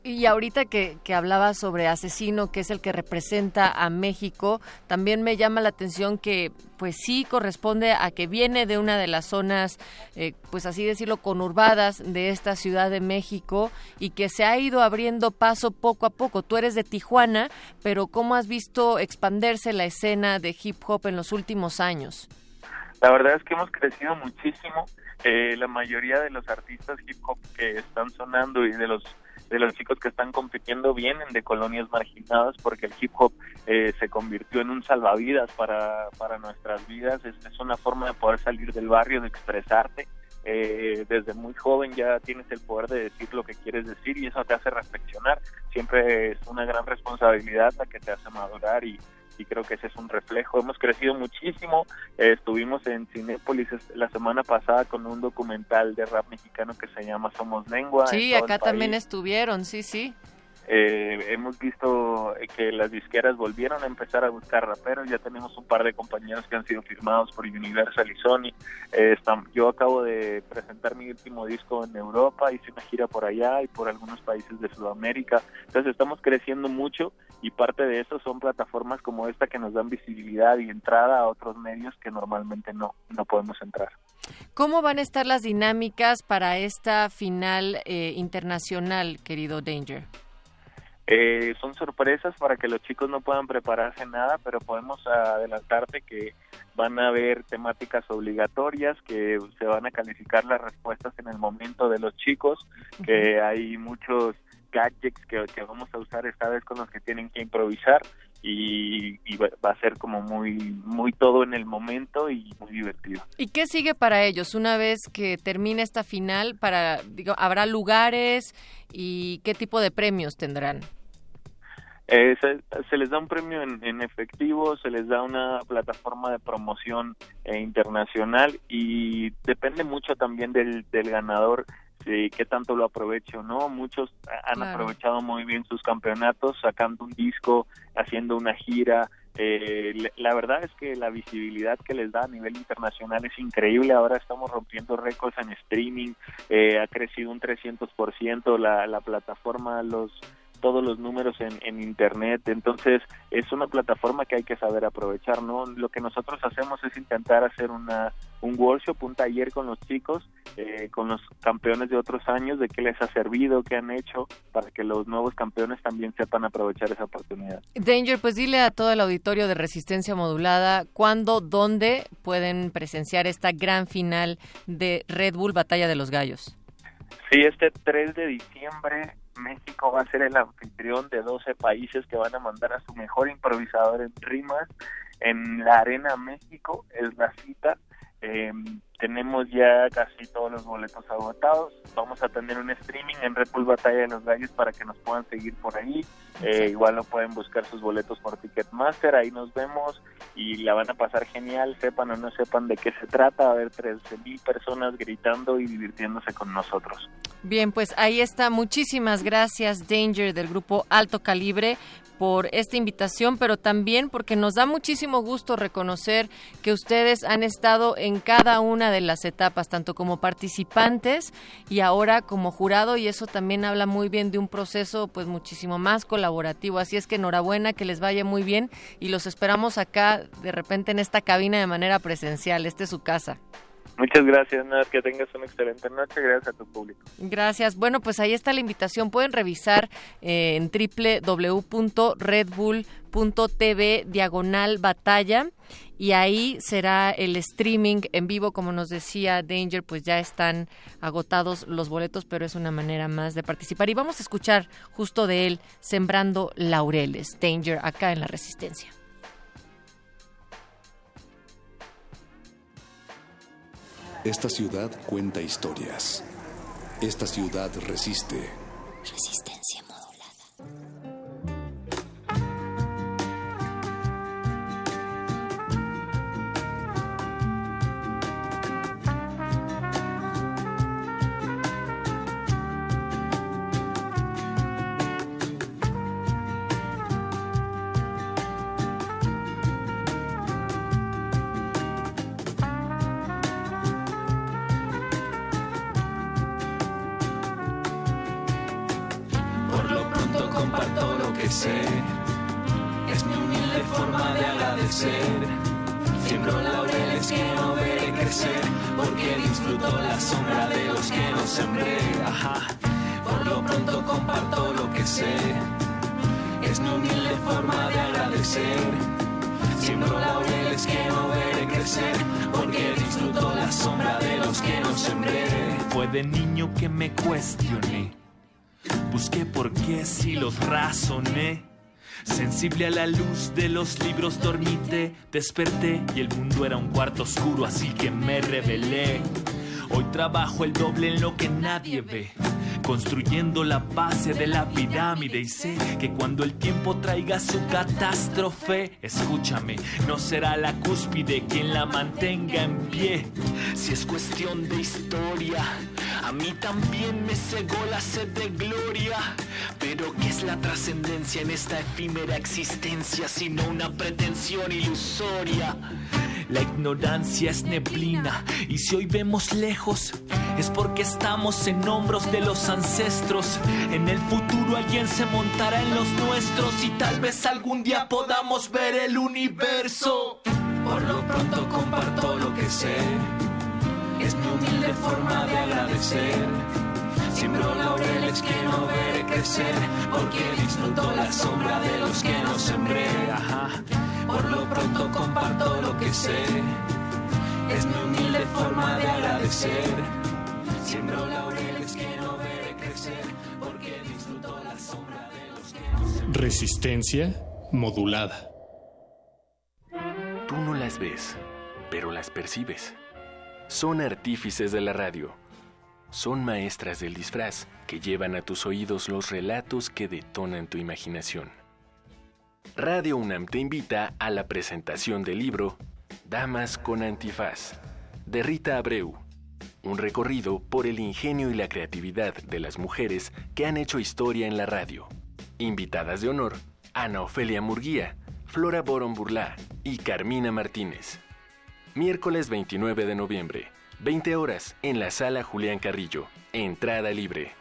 Y ahorita que, que hablaba sobre Asesino, que es el que representa a México, también me llama la atención que, pues sí, corresponde a que viene de una de las zonas, eh, pues así decirlo, conurbadas de esta Ciudad de México y que se ha ido abriendo paso poco a poco. Tú eres de Tijuana, pero ¿cómo has visto expanderse la escena de hip hop en los últimos años? La verdad es que hemos crecido muchísimo. Eh, la mayoría de los artistas hip hop que están sonando y de los de los chicos que están compitiendo vienen de colonias marginadas porque el hip hop eh, se convirtió en un salvavidas para, para nuestras vidas. Es, es una forma de poder salir del barrio, de expresarte. Eh, desde muy joven ya tienes el poder de decir lo que quieres decir y eso te hace reflexionar. Siempre es una gran responsabilidad la que te hace madurar y, y creo que ese es un reflejo. Hemos crecido muchísimo. Eh, estuvimos en Cinépolis la semana pasada con un documental de rap mexicano que se llama Somos Lengua. Sí, acá también estuvieron, sí, sí. Eh, hemos visto que las disqueras volvieron a empezar a buscar raperos. Ya tenemos un par de compañeros que han sido firmados por Universal y Sony. Eh, yo acabo de presentar mi último disco en Europa, hice una gira por allá y por algunos países de Sudamérica. Entonces estamos creciendo mucho y parte de eso son plataformas como esta que nos dan visibilidad y entrada a otros medios que normalmente no, no podemos entrar. ¿Cómo van a estar las dinámicas para esta final eh, internacional, querido Danger? Eh, son sorpresas para que los chicos no puedan prepararse nada, pero podemos adelantarte que van a haber temáticas obligatorias, que se van a calificar las respuestas en el momento de los chicos, que hay muchos gadgets que, que vamos a usar esta vez con los que tienen que improvisar y, y va a ser como muy muy todo en el momento y muy divertido. ¿Y qué sigue para ellos una vez que termine esta final? Para digo, habrá lugares y qué tipo de premios tendrán. Eh, se, se les da un premio en, en efectivo, se les da una plataforma de promoción eh, internacional y depende mucho también del, del ganador sí, qué tanto lo aproveche o no. Muchos han Claro. aprovechado muy bien sus campeonatos, sacando un disco, haciendo una gira. Eh, la verdad es que la visibilidad que les da a nivel internacional es increíble. Ahora estamos rompiendo récords en streaming, eh, ha crecido un 300% la, la plataforma, los todos los números en, en internet entonces es una plataforma que hay que saber aprovechar no lo que nosotros hacemos es intentar hacer una un workshop un taller con los chicos eh, con los campeones de otros años de qué les ha servido qué han hecho para que los nuevos campeones también sepan aprovechar esa oportunidad Danger, pues dile a todo el auditorio de Resistencia Modulada cuándo, dónde pueden presenciar esta gran final de Red Bull Batalla de los Gallos. Sí, este 3 de diciembre México va a ser el anfitrión de 12 países que van a mandar a su mejor improvisador en rimas en la Arena México, es la cita. Eh, tenemos ya casi todos los boletos agotados. Vamos a tener un streaming en Red Bull Batalla de los Gallos para que nos puedan seguir por ahí. Eh, igual lo pueden buscar sus boletos por Ticketmaster, ahí nos vemos y la van a pasar genial, sepan o no sepan de qué se trata. Va a haber 13 mil personas gritando y divirtiéndose con nosotros. Bien, pues ahí está. Muchísimas gracias, Danger, del grupo Alto Calibre por esta invitación, pero también porque nos da muchísimo gusto reconocer que ustedes han estado en cada una de las etapas, tanto como participantes y ahora como jurado, y eso también habla muy bien de un proceso pues muchísimo más colaborativo. Así es que enhorabuena, que les vaya muy bien y los esperamos acá de repente en esta cabina de manera presencial. Esta es su casa. Muchas gracias, Nat, que tengas una excelente noche, gracias a tu público. Gracias. Bueno, pues ahí está la invitación. Pueden revisar eh, en www.redbull.tv diagonal batalla y ahí será el streaming en vivo, como nos decía Danger, pues ya están agotados los boletos, pero es una manera más de participar. Y vamos a escuchar justo de él, Sembrando Laureles, Danger, acá en la Resistencia. Esta ciudad cuenta historias. Esta ciudad resiste. Resistencia A la luz de los libros dormité, desperté y el mundo era un cuarto oscuro, así que me rebelé. Hoy trabajo el doble en lo que nadie ve, construyendo la base de la pirámide y sé que cuando el tiempo traiga su catástrofe, escúchame, no será la cúspide quien la mantenga en pie. Si es cuestión de historia, a mí también me cegó la sed de gloria. Pero ¿qué es la trascendencia en esta efímera existencia sino una pretensión ilusoria? La ignorancia es neblina y si hoy vemos lejos es porque estamos en hombros de los ancestros. En el futuro alguien se montará en los nuestros y tal vez algún día podamos ver el universo. Por lo pronto comparto lo que sé. Es mi humilde forma de agradecer. Siembro laureles que no veré crecer, porque disfruto la sombra de los que no sembré. Por lo pronto comparto lo que sé, es mi humilde forma de agradecer. Siembro laureles que no veré crecer, porque disfruto la sombra de los que no sembré. Resistencia modulada. Tú no las ves, pero las percibes. Son artífices de la radio. Son maestras del disfraz que llevan a tus oídos los relatos que detonan tu imaginación. Radio UNAM te invita a la presentación del libro Damas con Antifaz, de Rita Abreu. Un recorrido por el ingenio y la creatividad de las mujeres que han hecho historia en la radio. Invitadas de honor, Ana Ofelia Murguía, Flora Boron Burlá y Carmina Martínez. Miércoles 29 de noviembre, 20 horas, en la sala Julián Carrillo. Entrada libre.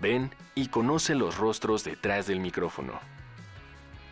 Ven y conoce los rostros detrás del micrófono.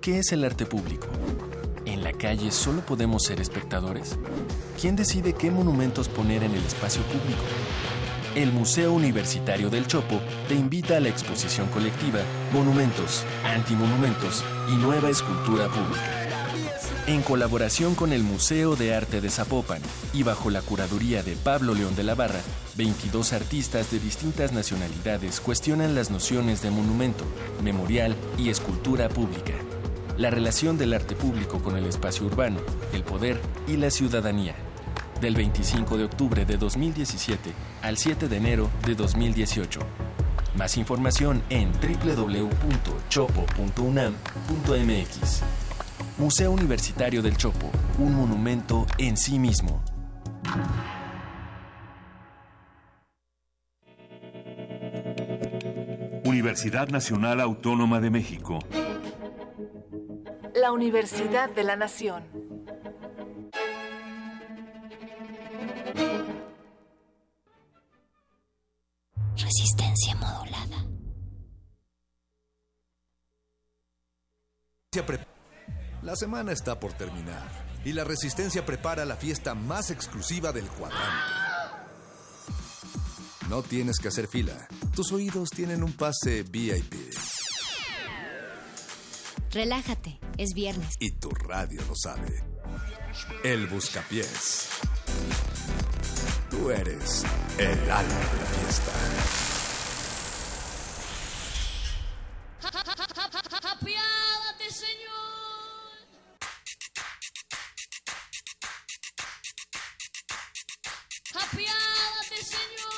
¿Qué es el arte público? ¿En la calle solo podemos ser espectadores? ¿Quién decide qué monumentos poner en el espacio público? El Museo Universitario del Chopo te invita a la exposición colectiva Monumentos, Antimonumentos y Nueva Escultura Pública. En colaboración con el Museo de Arte de Zapopan y bajo la curaduría de Pablo León de la Barra, 22 artistas de distintas nacionalidades cuestionan las nociones de monumento, memorial y escultura pública la relación del arte público con el espacio urbano, el poder y la ciudadanía. Del 25 de octubre de 2017 al 7 de enero de 2018. Más información en www.chopo.unam.mx. Museo Universitario del Chopo, un monumento en sí mismo. Universidad Nacional Autónoma de México. La Universidad de la Nación. Resistencia modulada. La semana está por terminar y la Resistencia prepara la fiesta más exclusiva del cuadrante. No tienes que hacer fila. Tus oídos tienen un pase VIP. Relájate, es viernes. Y tu radio lo sabe. El Buscapiés. Tú eres el alma de la fiesta. Apiádate, Señor. Apiádate, Señor.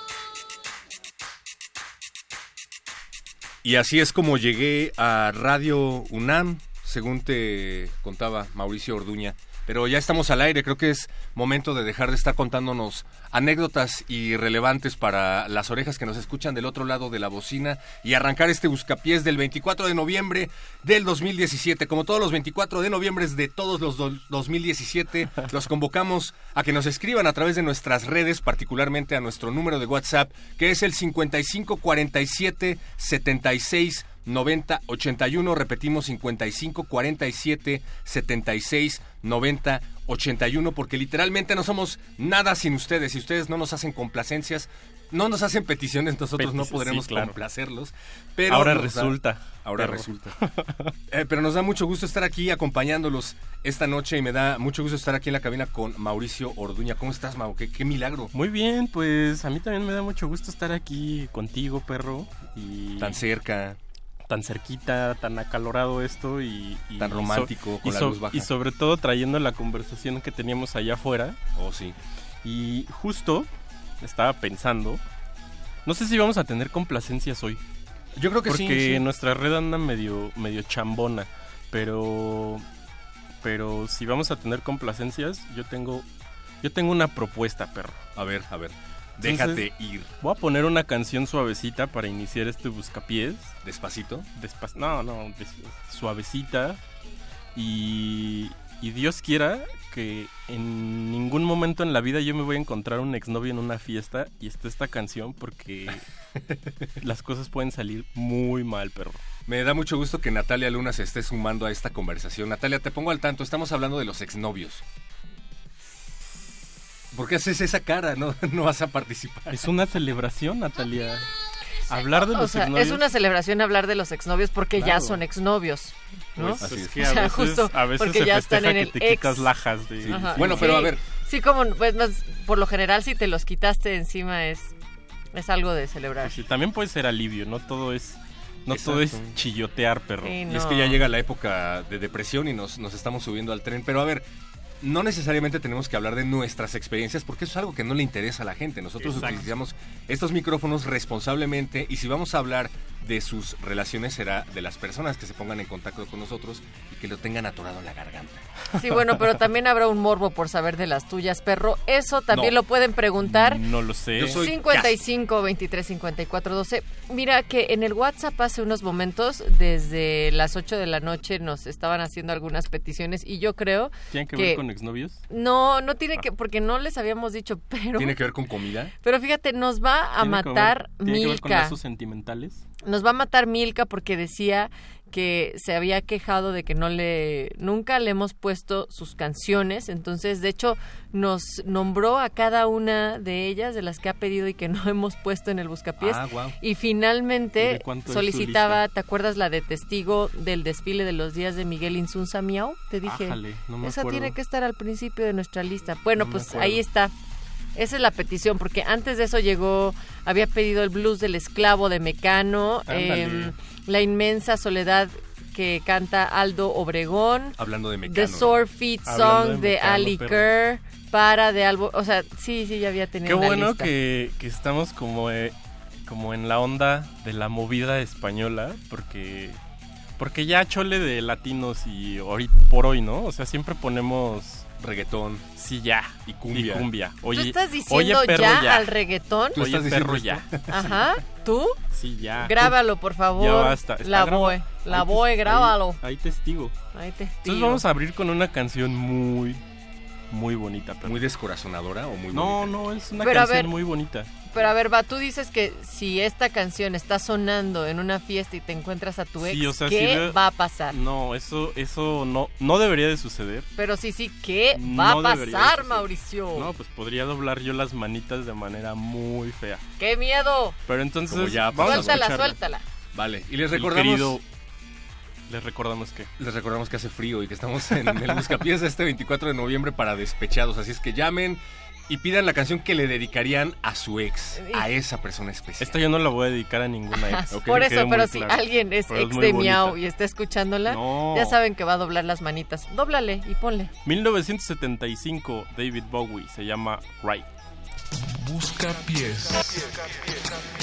Y así es como llegué a Radio UNAM, según te contaba Mauricio Orduña. Pero ya estamos al aire, creo que es momento de dejar de estar contándonos anécdotas irrelevantes para las orejas que nos escuchan del otro lado de la bocina y arrancar este buscapiés del 24 de noviembre del 2017. Como todos los 24 de noviembre de todos los do- 2017, *laughs* los convocamos a que nos escriban a través de nuestras redes, particularmente a nuestro número de WhatsApp, que es el 5547 76 90 81, repetimos 55 47 76 90 81, porque literalmente no somos nada sin ustedes. Si ustedes no nos hacen complacencias, no nos hacen peticiones, nosotros no podremos sí, claro. complacerlos. Pero Ahora da- resulta, ahora resulta. *laughs* Eh, pero nos da mucho gusto estar aquí acompañándolos esta noche y me da mucho gusto estar aquí en la cabina con Mauricio Orduña. ¿Cómo estás, Mau? Qué, qué milagro. Muy bien, pues a mí también me da mucho gusto estar aquí contigo, perro. Y Tan cerca. Tan cerquita, tan acalorado esto y... y Tan so- romántico, con y la so- luz baja. Y sobre todo trayendo la conversación que teníamos allá afuera. Oh, sí. Y justo estaba pensando... No sé si vamos a tener complacencias hoy. Yo creo que sí, Porque sí. nuestra red anda medio, medio chambona. Pero pero si vamos a tener complacencias, yo tengo yo tengo una propuesta, perro. A ver, a ver. Déjate ir. Voy a poner una canción suavecita para iniciar este buscapiés. ¿Despacito? Despac no, no, des- suavecita. Y, y Dios quiera que en ningún momento en la vida yo me voy a encontrar un exnovio en una fiesta y esté esta canción porque *laughs* las cosas pueden salir muy mal, perro. Me da mucho gusto que Natalia Luna se esté sumando a esta conversación. Natalia, te pongo al tanto, estamos hablando de los exnovios. ¿Por qué haces esa cara? No, *laughs* no vas a participar. Es una celebración, Natalia. Hablar de O los sea, exnovios. es una celebración hablar de los exnovios porque ya son exnovios, ¿no? Pues es O que a sea, veces, justo a veces porque se ya están festeja en que el te ex. quitas lajas de... Bueno, pero a ver. Sí, como, pues, más, por lo general, si te los quitaste encima es, es algo de celebrar. Sí, también puede ser alivio, no todo es... No todo es chillotear, perro. Sí, Y es que ya llega la época de depresión y nos, nos estamos subiendo al tren. Pero a ver, no necesariamente tenemos que hablar de nuestras experiencias porque eso es algo que no le interesa a la gente. Nosotros Exacto. utilizamos estos micrófonos responsablemente y si vamos a hablar de sus relaciones será de las personas que se pongan en contacto con nosotros y que lo tengan atorado en la garganta. Sí, bueno, pero también habrá un morbo por saber de las tuyas, perro. Eso también No. lo pueden preguntar. No lo sé. Yo soy 55 23 54 12. Mira que en el WhatsApp hace unos momentos, desde las 8 de la noche, nos estaban haciendo algunas peticiones y yo creo ¿Tienen que, ver con exnovios? No, no tiene que, porque no les habíamos dicho, *laughs* pero. ¿Tiene que ver con comida? Pero fíjate, nos va a ¿Tiene que ver- matar ¿Tiene que ver con Milka. lazos sentimentales? Nos va a matar Milka porque decía que se había quejado de que no le nunca le hemos puesto sus canciones, entonces de hecho nos nombró a cada una de ellas de las que ha pedido y que no *laughs* hemos puesto en el buscapiés Ah, y ¿Y finalmente solicitaba, ¿te acuerdas la de testigo del desfile de los días de Miguel Insunza Miau? Te dije, Ájale, no me esa acuerdo. tiene que estar al principio de nuestra lista. Bueno, No pues ahí está. Esa es la petición, porque antes de eso llegó, había pedido el blues del esclavo de Mecano, la inmensa soledad que canta Aldo Obregón, Hablando de Mecano. The Sore Feet Song de de, Mecano, Ali. Kerr, para de algo, o sea, sí, sí, ya había tenido Qué una bueno lista. que, que estamos como, eh, como en la onda de la movida española, porque porque ya chole de latinos y ahorita por hoy, ¿no? O sea, siempre ponemos reggaetón, sí ya y cumbia. Y cumbia. ¿Tú Oye, estás oye, diciendo perro, ya, ya. al reggaetón? ¿Tú Oye, estás perro diciendo ya. Ajá, ¿tú? Sí, ya. Grábalo, por favor. Ya basta. La boe, la Ahí boe, ahí- grábalo. Ahí testigo. Ahí te Entonces vamos a abrir con una canción muy, muy bonita. Pero... ¿Muy descorazonadora o muy no, bonita? no, es una Pero a canción ver, muy bonita. Pero a ver, va, tú dices que si esta canción está sonando en una fiesta y te encuentras a tu ex, Sí, o sea, ¿qué si va a pasar? No, eso, eso no, no debería de suceder. Pero sí, sí, ¿qué va No a pasar. Mauricio? No, pues podría doblar yo las manitas de manera muy fea. ¡Qué miedo! Pero entonces ya vamos a suéltala, escucharla. suéltala. Vale, y les El recordamos... querido- Les recordamos que... Les recordamos que hace frío y que estamos en el Buscapiés este 24 de noviembre para despechados. Así es que llamen y pidan la canción que le dedicarían a su ex, a esa persona especial. Esta yo no la voy a dedicar a ninguna ex. Por eso, pero si claro. alguien es Pero ex de. Miau y está escuchándola, No. ya saben que va a doblar las manitas. Dóblale y ponle. 1975, David Bowie, se llama Right. Busca pies. Thank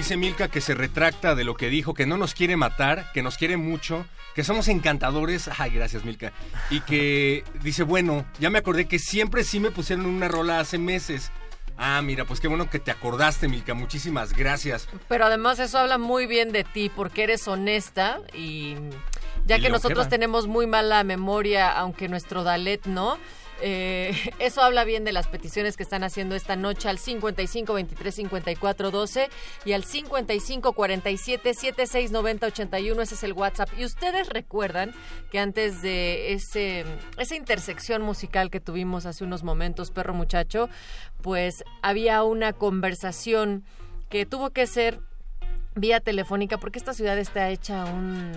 Dice Milka que se retracta de lo que dijo, que no nos quiere matar, que nos quiere mucho, que somos encantadores. Ay, gracias Milka. Y que *laughs* dice, bueno, ya me acordé que siempre sí me pusieron una rola hace meses. Ah, mira, pues qué bueno que te acordaste, Milka. Muchísimas gracias. Pero además eso habla muy bien de ti porque eres honesta y ya Y que nosotros tenemos muy mala memoria, aunque nuestro Dalet no. Eh, *laughs* eso habla bien de las peticiones que están haciendo esta noche al 55 23 54 12 y al 55 47 76 90 81. Ese es el WhatsApp. Y ustedes recuerdan que antes de ese, esa intersección musical que tuvimos hace unos momentos, perro muchacho, pues había una conversación que tuvo que ser vía telefónica porque esta ciudad está hecha un,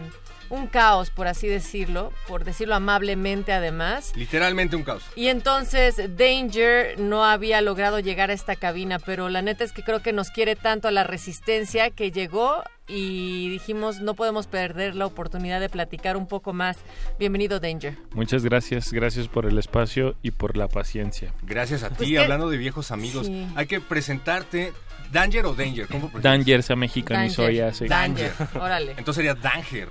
un caos, por así decirlo, por decirlo amablemente además. Literalmente un caos. Y entonces Danger no había logrado llegar a esta cabina, pero la neta es que creo que nos quiere tanto a la resistencia que llegó y dijimos no podemos perder la oportunidad de platicar un poco más. Bienvenido Danger. Muchas gracias, gracias por el espacio y por la paciencia. Gracias a ti, Pues que- hablando de viejos amigos. Sí. Hay que presentarte. ¿Danger o Danger? ¿Cómo? Danger se mexicanizó Danger. ya, sí. Danger, órale. Entonces sería Danger.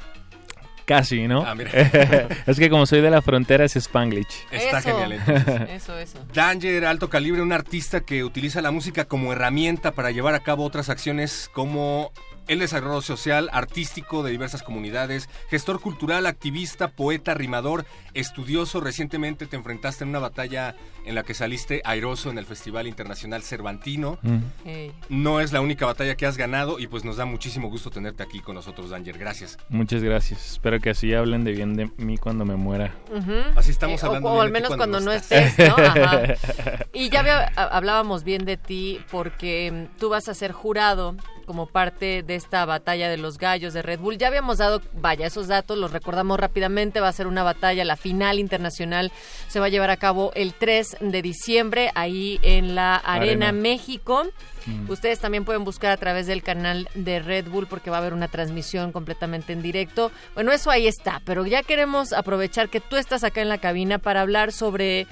Casi, ¿no? Ah, mira. *laughs* es que como soy de la frontera es Spanglish. Está Eso. genial *laughs* entonces. Eso, eso. Danger, alto calibre, un artista que utiliza la música como herramienta para llevar a cabo otras acciones como el desarrollo social, artístico de diversas comunidades, gestor cultural, activista, poeta, rimador, estudioso. Recientemente te enfrentaste en una batalla en la que saliste airoso en el Festival Internacional Cervantino. Mm. Hey. No es la única batalla que has ganado y pues nos da muchísimo gusto tenerte aquí con nosotros, Danger. Gracias. Muchas gracias. Espero que así hablen de bien de mí cuando me muera. Ujú. Así estamos Eh, o- hablando o, bien al de ti menos cuando cuando, no estés, ¿no? Ajá. *laughs* Y ya hablábamos bien de ti porque mm, tú vas a ser jurado como parte de esta batalla de los gallos de Red Bull. Ya habíamos dado, vaya, esos datos los recordamos rápidamente. Va a ser una batalla, la final internacional se va a llevar a cabo el 3 de diciembre ahí en la Arena, Arena. México. Mm. Ustedes también pueden buscar a través del canal de Red Bull porque va a haber una transmisión completamente en directo. Bueno, eso ahí está, pero ya queremos aprovechar que tú estás acá en la cabina para hablar sobre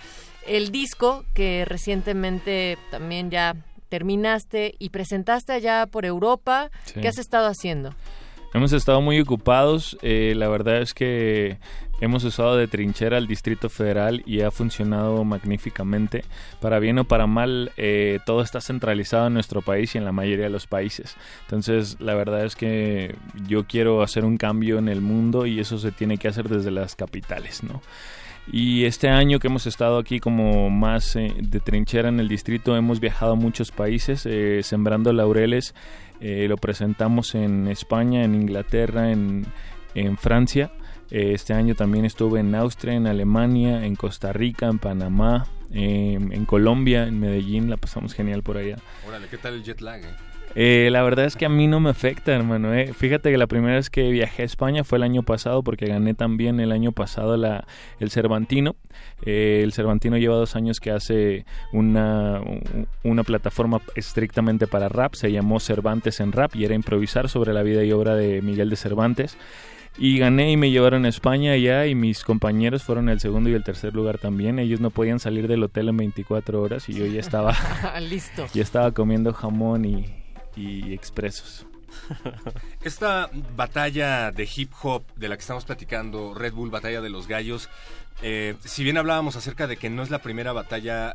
el disco que recientemente también ya terminaste y presentaste allá por Europa. Sí. ¿Qué has estado haciendo? Hemos estado muy ocupados. eh, la verdad es que hemos usado de trinchera al Distrito Federal y ha funcionado magníficamente. Para bien o para mal, eh, todo está centralizado en nuestro país y en la mayoría de los países. Entonces, la verdad es que yo quiero hacer un cambio en el mundo y eso se tiene que hacer desde las capitales, ¿no? Y este año que hemos estado aquí como más eh, de trinchera en el distrito, hemos viajado a muchos países, eh, sembrando laureles. Eh, lo presentamos en España, en Inglaterra, en, en Francia. Eh, este año también estuve en Austria, en Alemania, en Costa Rica, en Panamá, eh, en Colombia, en Medellín. La pasamos genial por allá. Órale, ¿qué tal el jet lag? Eh? La verdad es que a mí no me afecta, hermano. eh. Fíjate que la primera vez que viajé a España fue el año pasado porque gané también el año pasado la, el Cervantino. Eh, el Cervantino lleva dos años que hace una, una plataforma estrictamente para rap. Se llamó Cervantes en Rap y era improvisar sobre la vida y obra de Miguel de Cervantes. Y gané y me llevaron a España allá y mis compañeros fueron el segundo y el tercer lugar también. Ellos no podían salir del hotel en 24 horas y yo ya estaba, *laughs* Listo. *laughs* ya estaba comiendo jamón y, y expresos. *laughs* Esta batalla de hip hop de la que estamos platicando, Red Bull Batalla de los Gallos, eh, si bien hablábamos acerca de que no es la primera batalla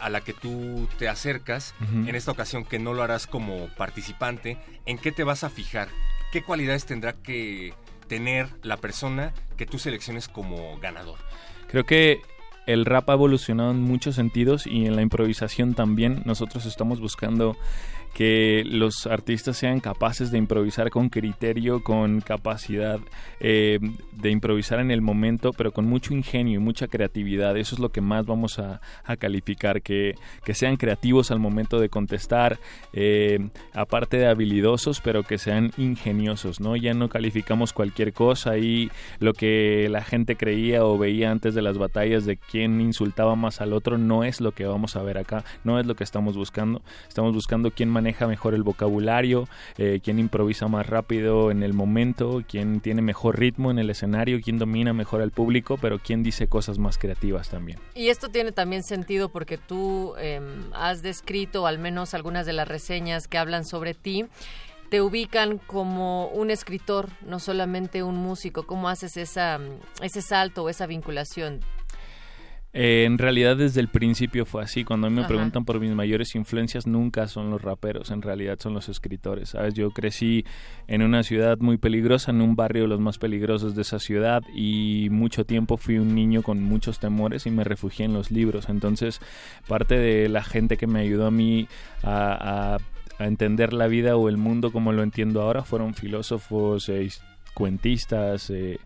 a la que tú te acercas, en esta ocasión que no lo harás como participante, ¿en qué te vas a fijar? ¿Qué cualidades tendrá que tener la persona que tú selecciones como ganador? Creo que el rap ha evolucionado en muchos sentidos y en la improvisación también. Nosotros estamos buscando que los artistas sean capaces de improvisar con criterio, con capacidad eh, de improvisar en el momento, pero con mucho ingenio y mucha creatividad. Eso es lo que más vamos a, calificar, que, que sean creativos al momento de contestar, eh, aparte de habilidosos, pero que sean ingeniosos, ¿no? Ya no calificamos cualquier cosa y lo que la gente creía o veía antes de las batallas de quién insultaba más al otro no es lo que vamos a ver acá, no es lo que estamos buscando. Estamos buscando quién maneja maneja mejor el vocabulario, eh, quién improvisa más rápido en el momento, quién tiene mejor ritmo en el escenario, quién domina mejor al público, pero quién dice cosas más creativas también. Y esto tiene también sentido porque tú em, has descrito, al menos algunas de las reseñas que hablan sobre ti, te ubican como un escritor, no solamente un músico. ¿Cómo haces esa, ese salto o esa vinculación? Eh, en realidad desde el principio fue así. Cuando a mí me Ajá. preguntan por mis mayores influencias, nunca son los raperos, en realidad son los escritores. ¿sabes? Yo crecí en una ciudad muy peligrosa, en un barrio de los más peligrosos de esa ciudad y mucho tiempo fui un niño con muchos temores y me refugié en los libros. Entonces parte de la gente que me ayudó a mí a, a- a entender la vida o el mundo como lo entiendo ahora fueron filósofos, eh, cuentistas, eh,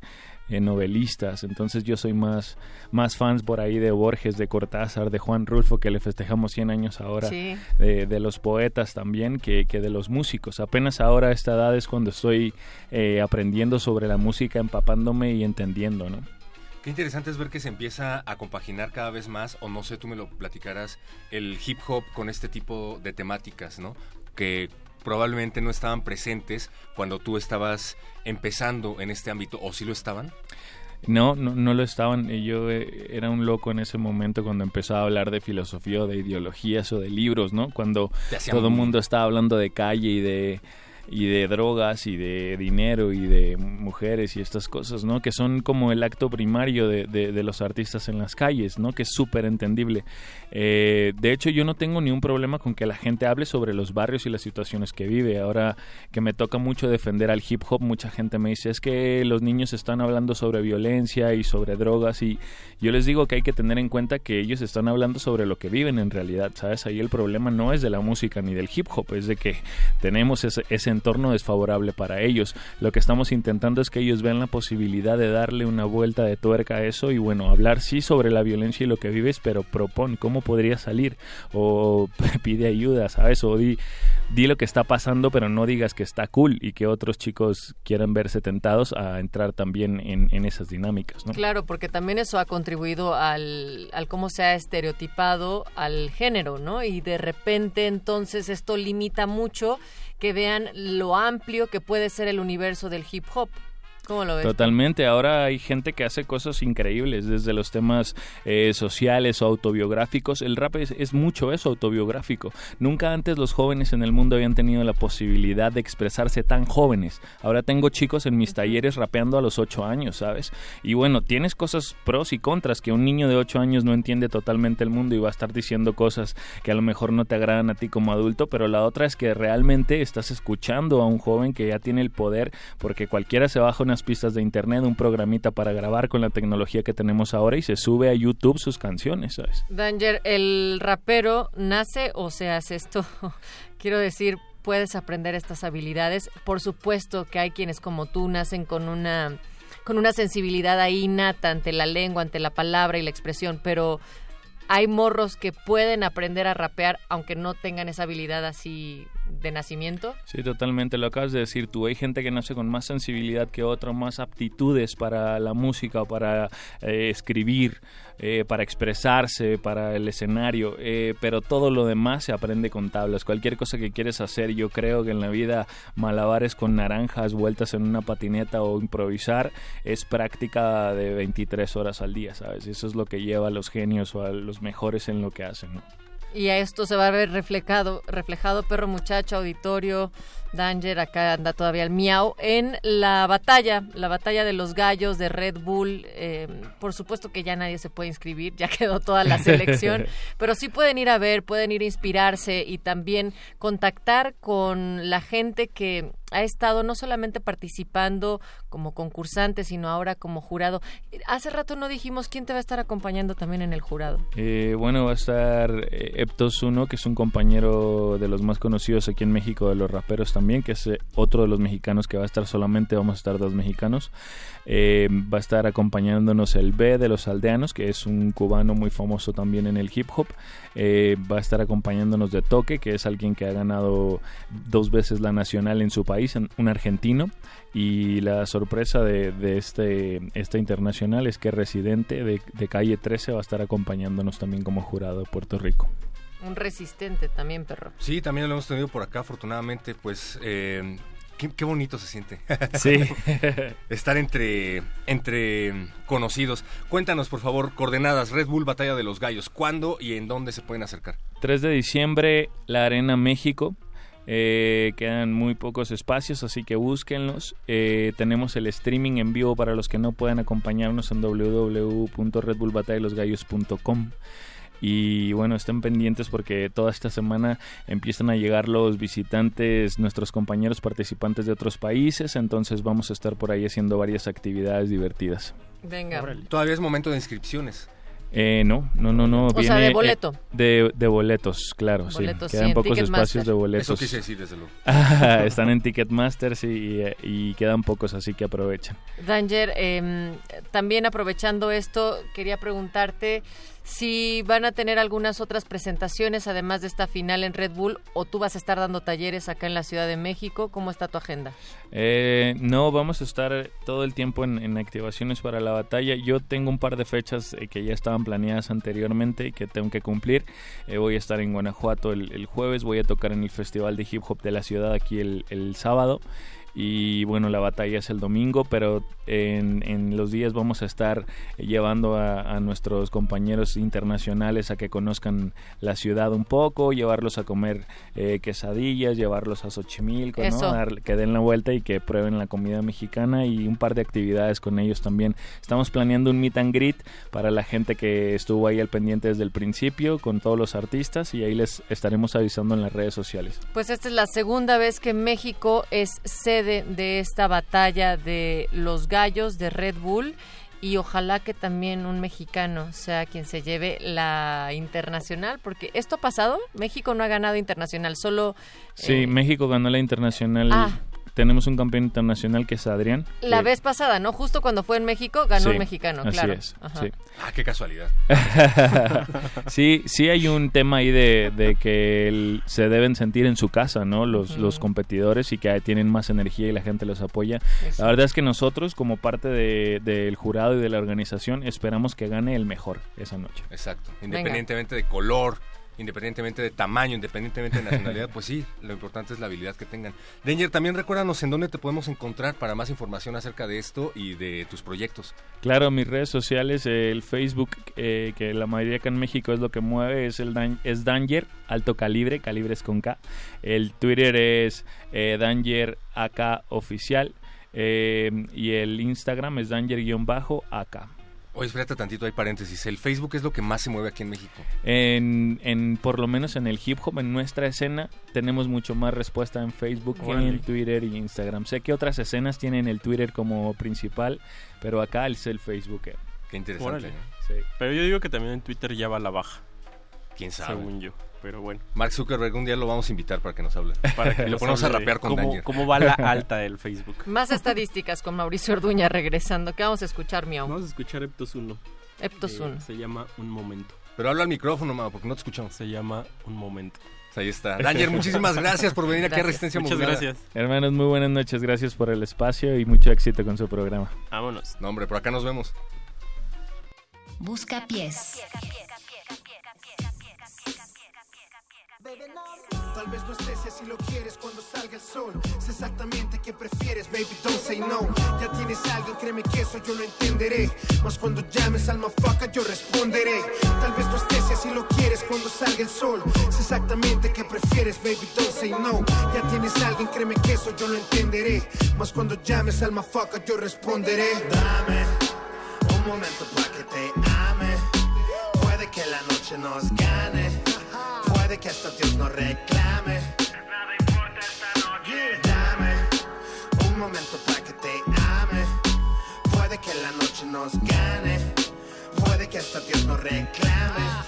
eh, novelistas. Entonces yo soy más, más fans por ahí de Borges, de Cortázar, de Juan Rulfo, que le festejamos 100 años ahora, Sí. de, de los poetas también, que, que de los músicos. Apenas ahora a esta edad es cuando estoy eh, aprendiendo sobre la música, empapándome y entendiendo, ¿no? Qué interesante es ver que se empieza a compaginar cada vez más, o no sé, tú me lo platicarás, el hip hop con este tipo de temáticas, ¿no? Que probablemente no estaban presentes cuando tú estabas empezando en este ámbito, o sí lo estaban. No, no, no lo estaban. Yo eh, era un loco en ese momento cuando empezaba a hablar de filosofía o de ideologías o de libros, ¿no? Cuando todo el mundo estaba hablando de calle y de y de drogas y de dinero y de mujeres y estas cosas, ¿no? Que son como el acto primario de, de- los artistas en las calles, ¿no? Que es súper entendible. Eh, de hecho, yo no tengo ni un problema con que la gente hable sobre los barrios y las situaciones que vive. Ahora que me toca mucho defender al hip hop, mucha gente me dice, es que los niños están hablando sobre violencia y sobre drogas y yo les digo que hay que tener en cuenta que ellos están hablando sobre lo que viven en realidad, ¿sabes? Ahí el problema no es de la música ni del hip hop, es de que tenemos ese, ese entorno desfavorable para ellos. Lo que estamos intentando es que ellos vean la posibilidad de darle una vuelta de tuerca a eso y bueno, hablar sí sobre la violencia y lo que vives, pero propon cómo podría salir o *laughs* pide ayuda, ¿sabes? O di, di lo que está pasando, pero no digas que está cool y que otros chicos quieran verse tentados a entrar también en, esas dinámicas. Claro, porque también eso ha contribuido al, al cómo se ha estereotipado al género, ¿no? Y de repente entonces esto limita mucho que vean lo amplio que puede ser el universo del hip hop. ¿Cómo lo ves? Totalmente, ahora hay gente que hace cosas increíbles, desde los temas eh, sociales o autobiográficos. El rap es, es mucho eso, autobiográfico. Nunca antes los jóvenes en el mundo habían tenido la posibilidad de expresarse tan jóvenes. Ahora tengo chicos en mis talleres rapeando a los 8 años, ¿sabes? Y bueno, tienes cosas pros y contras, que un niño de 8 años no entiende totalmente el mundo y va a estar diciendo cosas que a lo mejor no te agradan a ti como adulto, pero la otra es que realmente estás escuchando a un joven que ya tiene el poder, porque cualquiera se baja pistas de internet, un programita para grabar con la tecnología que tenemos ahora y se sube a YouTube sus canciones, ¿sabes? Danger, ¿el rapero nace o se hace esto? *laughs* Quiero decir, puedes aprender estas habilidades. Por supuesto que hay quienes como tú nacen con una con una sensibilidad ahí innata ante la lengua, ante la palabra y la expresión, pero hay morros que pueden aprender a rapear aunque no tengan esa habilidad así de nacimiento. Sí, totalmente, lo acabas de decir tú. Hay gente que nace con más sensibilidad que otra, más aptitudes para la música para eh, escribir, eh, para expresarse, para el escenario, eh, pero todo lo demás se aprende con tablas. Cualquier cosa que quieres hacer, yo creo que en la vida malabares con naranjas, vueltas en una patineta o improvisar es práctica de 23 horas al día, ¿sabes? Eso es lo que lleva a los genios o a los mejores en lo que hacen, ¿no? Y a esto se va a ver reflejado, reflejado perro muchacho, auditorio, Danger, acá anda todavía el miau, en la batalla, la batalla de los gallos de Red Bull. Eh, por supuesto que ya nadie se puede inscribir, ya *laughs* quedó toda la selección, *laughs* pero sí pueden ir a ver, pueden ir a inspirarse y también contactar con la gente que ha estado no solamente participando como concursante, sino ahora como jurado. Hace rato no dijimos quién te va a estar acompañando también en el jurado. Eh, bueno, va a estar eh, Eptos 1, que es un compañero de los más conocidos aquí en México, de los raperos también, que es eh, otro de los mexicanos que va a estar solamente, vamos a estar dos mexicanos. Eh, va a estar acompañándonos el B de los aldeanos, que es un cubano muy famoso también en el hip hop. Eh, va a estar acompañándonos de Toque, que es alguien que ha ganado dos veces la nacional en su país, en- un argentino. Y la sorpresa de, de este, esta internacional es que Residente de, de Calle 13 va a estar acompañándonos también como jurado de Puerto Rico. Un resistente también, perro. Sí, también lo hemos tenido por acá, afortunadamente, pues eh, qué, qué bonito se siente. Sí. *laughs* Estar entre, entre conocidos. Cuéntanos, por favor, coordenadas, Red Bull Batalla de los Gallos, ¿cuándo y en dónde se pueden acercar? 3 de diciembre, la Arena México. Eh, quedan muy pocos espacios, así que búsquenlos. Eh, tenemos el streaming en vivo para los que no puedan acompañarnos en www.redbullbatadelosgallos.com. Y bueno, estén pendientes porque toda esta semana empiezan a llegar los visitantes, nuestros compañeros participantes de otros países, entonces vamos a estar por ahí haciendo varias actividades divertidas. Venga. Todavía es momento de inscripciones. Eh, no, no, no, no. O sea, de viene, boleto. eh, de, de boletos, claro, Boletos, sí. Quedan pocos espacios de boletos. Eso quise decir, desde luego. *laughs* Están en Ticketmaster, sí, y, y quedan pocos, así que aprovechen. Danger, eh, también aprovechando esto, quería preguntarte si van a tener algunas otras presentaciones además de esta final en Red Bull o tú vas a estar dando talleres acá en la Ciudad de México. ¿Cómo está tu agenda? Eh, no, vamos a estar todo el tiempo en, en activaciones para la batalla. Yo tengo un par de fechas eh, que ya estaban planeadas anteriormente y que tengo que cumplir. Eh, voy a estar en Guanajuato el, el jueves, voy a tocar en el Festival de Hip Hop de la ciudad aquí el, el sábado. Y bueno, la batalla es el domingo, pero en, en los días vamos a estar llevando a, a, nuestros compañeros internacionales a que conozcan la ciudad un poco, llevarlos a comer eh, quesadillas, llevarlos a Xochimilco, ¿no? Dar- que den la vuelta y que prueben la comida mexicana y un par de actividades con ellos también. Estamos planeando un meet and greet para la gente que estuvo ahí al pendiente desde el principio con todos los artistas y ahí les estaremos avisando en las redes sociales. Pues esta es la segunda vez que México es sede de esta batalla de los gallos de Red Bull y ojalá que también un mexicano sea quien se lleve la internacional, porque esto ha pasado, México no ha ganado internacional, solo Sí, eh, México ganó la internacional. Ah. Tenemos un campeón internacional que es Adrián. la que- vez pasada, ¿no? Justo cuando fue en México ganó Sí, un mexicano, así claro. es, Ajá. sí. Ah, qué casualidad. *laughs* sí, sí hay un tema ahí de, de que el- se deben sentir en su casa, ¿no? Los, competidores y que tienen más energía y la gente los apoya. Eso. La verdad es que nosotros, como parte de- del jurado y de la organización, esperamos que gane el mejor esa noche. Exacto. Independientemente de color, independientemente de tamaño, independientemente de nacionalidad, pues sí, lo importante es la habilidad que tengan. Danger, también recuérdanos en dónde te podemos encontrar para más información acerca de esto y de tus proyectos. Claro, mis redes sociales, el Facebook, eh, que la mayoría acá en México es lo que mueve, es el es Danger, alto calibre, calibres con K. El Twitter es eh, Danger AK oficial eh, y el Instagram es Danger-AK. Oye, espérate tantito, hay paréntesis. El Facebook es lo que más se mueve aquí en México. En, en, por lo menos en el hip hop, en nuestra escena, tenemos mucho más respuesta en Facebook que en Twitter y Instagram. Sé que otras escenas tienen el Twitter como principal, pero acá es el Facebook. Qué interesante. Pero yo digo que también en Twitter ya va a la baja, ¿Quién sabe? según yo. Pero bueno. Mark Zuckerberg, un día lo vamos a invitar para que nos hable. *laughs* Para que y lo ponemos a rapear con cómo, Danger. cómo va la *laughs* alta del Facebook. Más estadísticas con Mauricio Orduña regresando. ¿Qué vamos a escuchar, Miau? Vamos a escuchar Eptos 1. Eptos Eh, 1. se llama Un Momento. Pero habla al micrófono, Mao, porque no te escuchamos. Se llama Un Momento. Ahí está. Danger, muchísimas gracias por venir aquí a. Resistencia Muchas Modulada. gracias. Hermanos, muy buenas noches. Gracias por el espacio y mucho éxito con su programa. Vámonos. No, hombre, por acá nos vemos. Busca pies. Tal vez no estés si lo quieres cuando salga el sol. Sé exactamente qué prefieres, baby, don't say no. Ya tienes a alguien, créeme que eso yo lo entenderé. Mas cuando llames al mafaca yo responderé. Tal vez no estés si lo quieres cuando salga el sol. Sé exactamente qué prefieres, baby, don't say no. Ya tienes a alguien, créeme que eso yo lo entenderé. Mas cuando llames al mafaca yo responderé. Dame un momento para que te ame. Puede que la noche nos gane. Puede que hasta Dios nos reclame. Nada importa esta noche. Dame un momento para que te ame. Puede que la noche nos gane. Puede que hasta Dios nos reclame.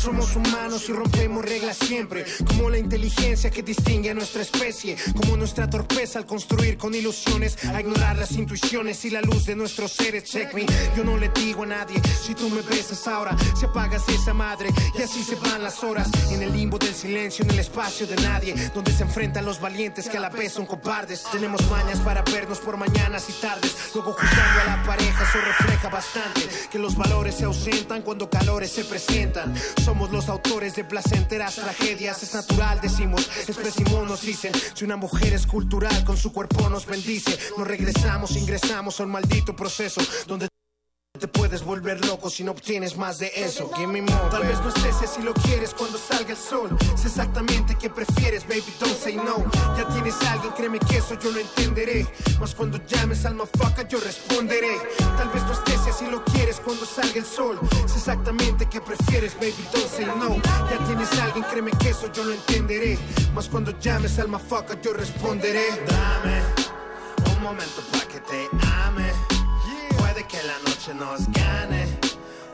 Somos humanos y rompemos reglas siempre, como la inteligencia que distingue a nuestra especie, como nuestra torpeza al construir con ilusiones, a ignorar las intuiciones y la luz de nuestros seres. Check me, yo no le digo a nadie, si tú me besas ahora, si apagas esa madre, y así se van las horas, en el limbo del silencio, en el espacio de nadie, donde se enfrentan los valientes que a la vez son cobardes. Tenemos mañas para vernos por mañanas y tardes, luego juzgando a la pareja, eso refleja bastante que los valores se ausentan cuando calores se presentan. Somos los autores de placenteras tragedias, es natural, decimos, expresimos, nos dicen. Si una mujer es cultural, con su cuerpo nos bendice. Nos regresamos, ingresamos a un maldito proceso donde te puedes volver loco si no obtienes más de eso. Give me more, Tal vez no estés si así lo quieres cuando salga el sol. Sé exactamente qué prefieres, baby, don't say no. Ya tienes a alguien, créeme que eso yo lo entenderé. Mas cuando llames al mafaca yo responderé. Tal vez no estés si lo quieres cuando salga el sol. Sé exactamente qué prefieres, baby, don't say no. Ya tienes a alguien, créeme que eso yo lo entenderé. Mas cuando llames al mafaca yo responderé. Dame un momento para que te ame. Que la noche nos gane,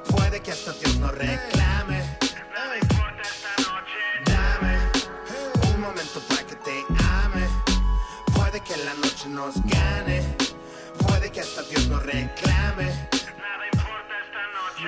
puede que hasta Dios nos reclame. No me importa esta noche. Dame un momento para que te ame. Puede que la noche nos gane, puede que hasta Dios nos reclame.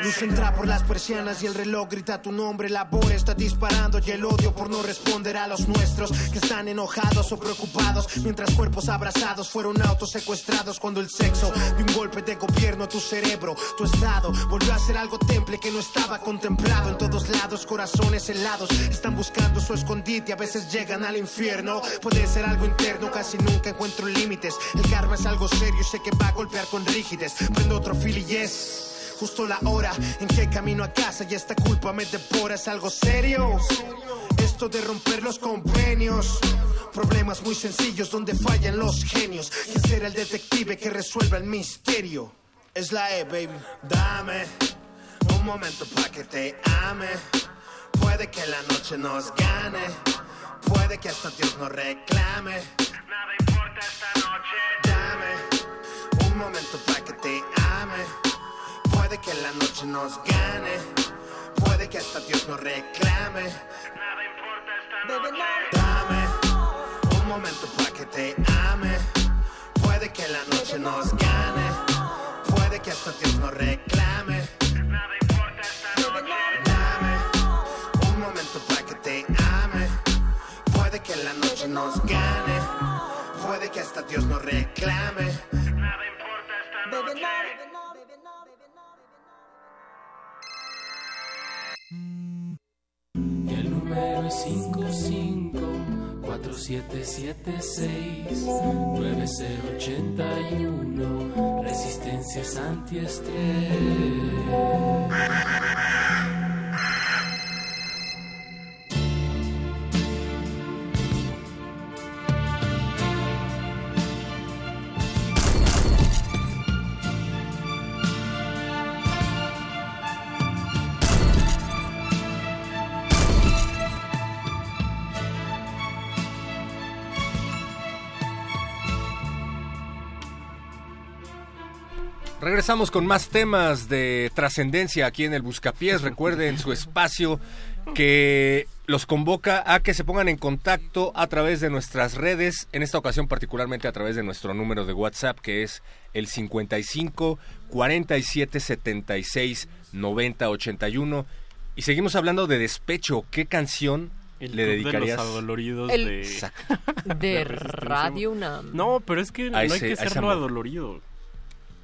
Luz entra por las persianas y el reloj grita tu nombre. La bola está disparando y el odio por no responder a los nuestros que están enojados o preocupados. Mientras cuerpos abrazados fueron autos secuestrados cuando el sexo de un golpe de gobierno a tu cerebro, tu estado volvió a ser algo temple que no estaba contemplado. En todos lados, corazones helados están buscando su escondite. A veces llegan al infierno. Puede ser algo interno, casi nunca encuentro límites. El karma es algo serio y sé que va a golpear con rígides. Prendo otro fil y yes justo la hora en que camino a casa y esta culpa me devora. Es algo serio. Esto de romper los convenios. Problemas muy sencillos donde fallan los genios. ¿Quién será el detective que resuelva el misterio? Es la E, baby. Dame un momento para que te ame. Puede que la noche nos gane. Puede que hasta Dios nos reclame. Nada importa esta noche. Dame un momento para que te ame. Puede que la noche nos gane, puede que hasta Dios nos reclame. Nada importa esta noche. Dame un momento para que te ame. Puede que la noche nos gane, puede que hasta Dios nos reclame. Nada importa esta noche. Dame un momento para que te ame. Puede que la noche nos gane, puede que hasta Dios nos reclame. Nada importa esta noche. El número es 55 4776 9081 Resistencias antiestrés. Regresamos con más temas de trascendencia aquí en el Buscapiés. Recuerden su espacio que los convoca a que se pongan en contacto a través de nuestras redes, en esta ocasión particularmente a través de nuestro número de WhatsApp que es el 55 47 76 90 81. Y seguimos hablando de despecho. ¿Qué canción El le Club de dedicarías? los adoloridos El- de... *laughs* Radio UNAM. No, pero es que no hay que serlo amor. adolorido.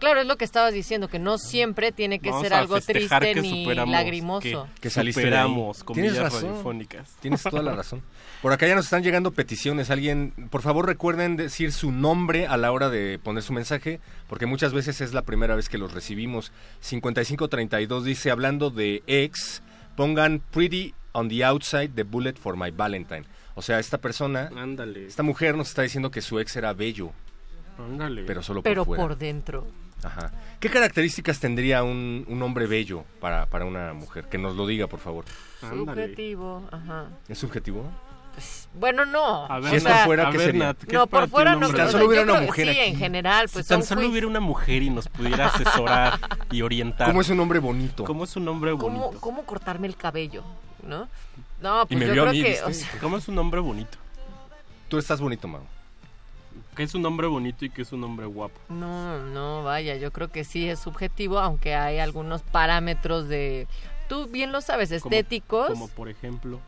Claro, es lo que estabas diciendo, que no siempre tiene que Vamos ser algo triste que ni lagrimoso. que ahí. superamos Tienes comillas razón. radiofónicas. Tienes toda la *laughs* razón. Por acá ya nos están llegando peticiones. Alguien, por favor recuerden decir su nombre a la hora de poner su mensaje, porque muchas veces es la primera vez que los recibimos. 5532 dice, hablando de ex, pongan Pretty on the outside, the bullet for my Valentine. O sea, esta persona, Ándale, esta mujer nos está diciendo que su ex era bello, ándale. pero solo Pero por fuera. por dentro. Ajá. ¿Qué características tendría un, un hombre bello para, para una mujer? Que nos lo diga, por favor. Subjetivo, ajá. ¿Es subjetivo? pues, bueno, no. A ver, Si fuera, ¿qué ver, sería? Nat, ¿qué no, por fuera no. tan solo hubiera una mujer Sí, aquí. en general, pues si tan solo hubiera una mujer y nos pudiera asesorar y orientar. ¿Cómo es un hombre bonito? ¿Cómo es un hombre bonito? ¿Cómo, cómo cortarme el cabello, ¿no? No, pues me yo vio a creo mí, que, ¿viste? o sea, ¿Cómo es un hombre bonito? Tú estás bonito, Mau. ¿Qué es un hombre bonito y qué es un hombre guapo? no, no, vaya, yo creo que sí es subjetivo, aunque hay algunos parámetros de, tú bien lo sabes, estéticos, Como por ejemplo,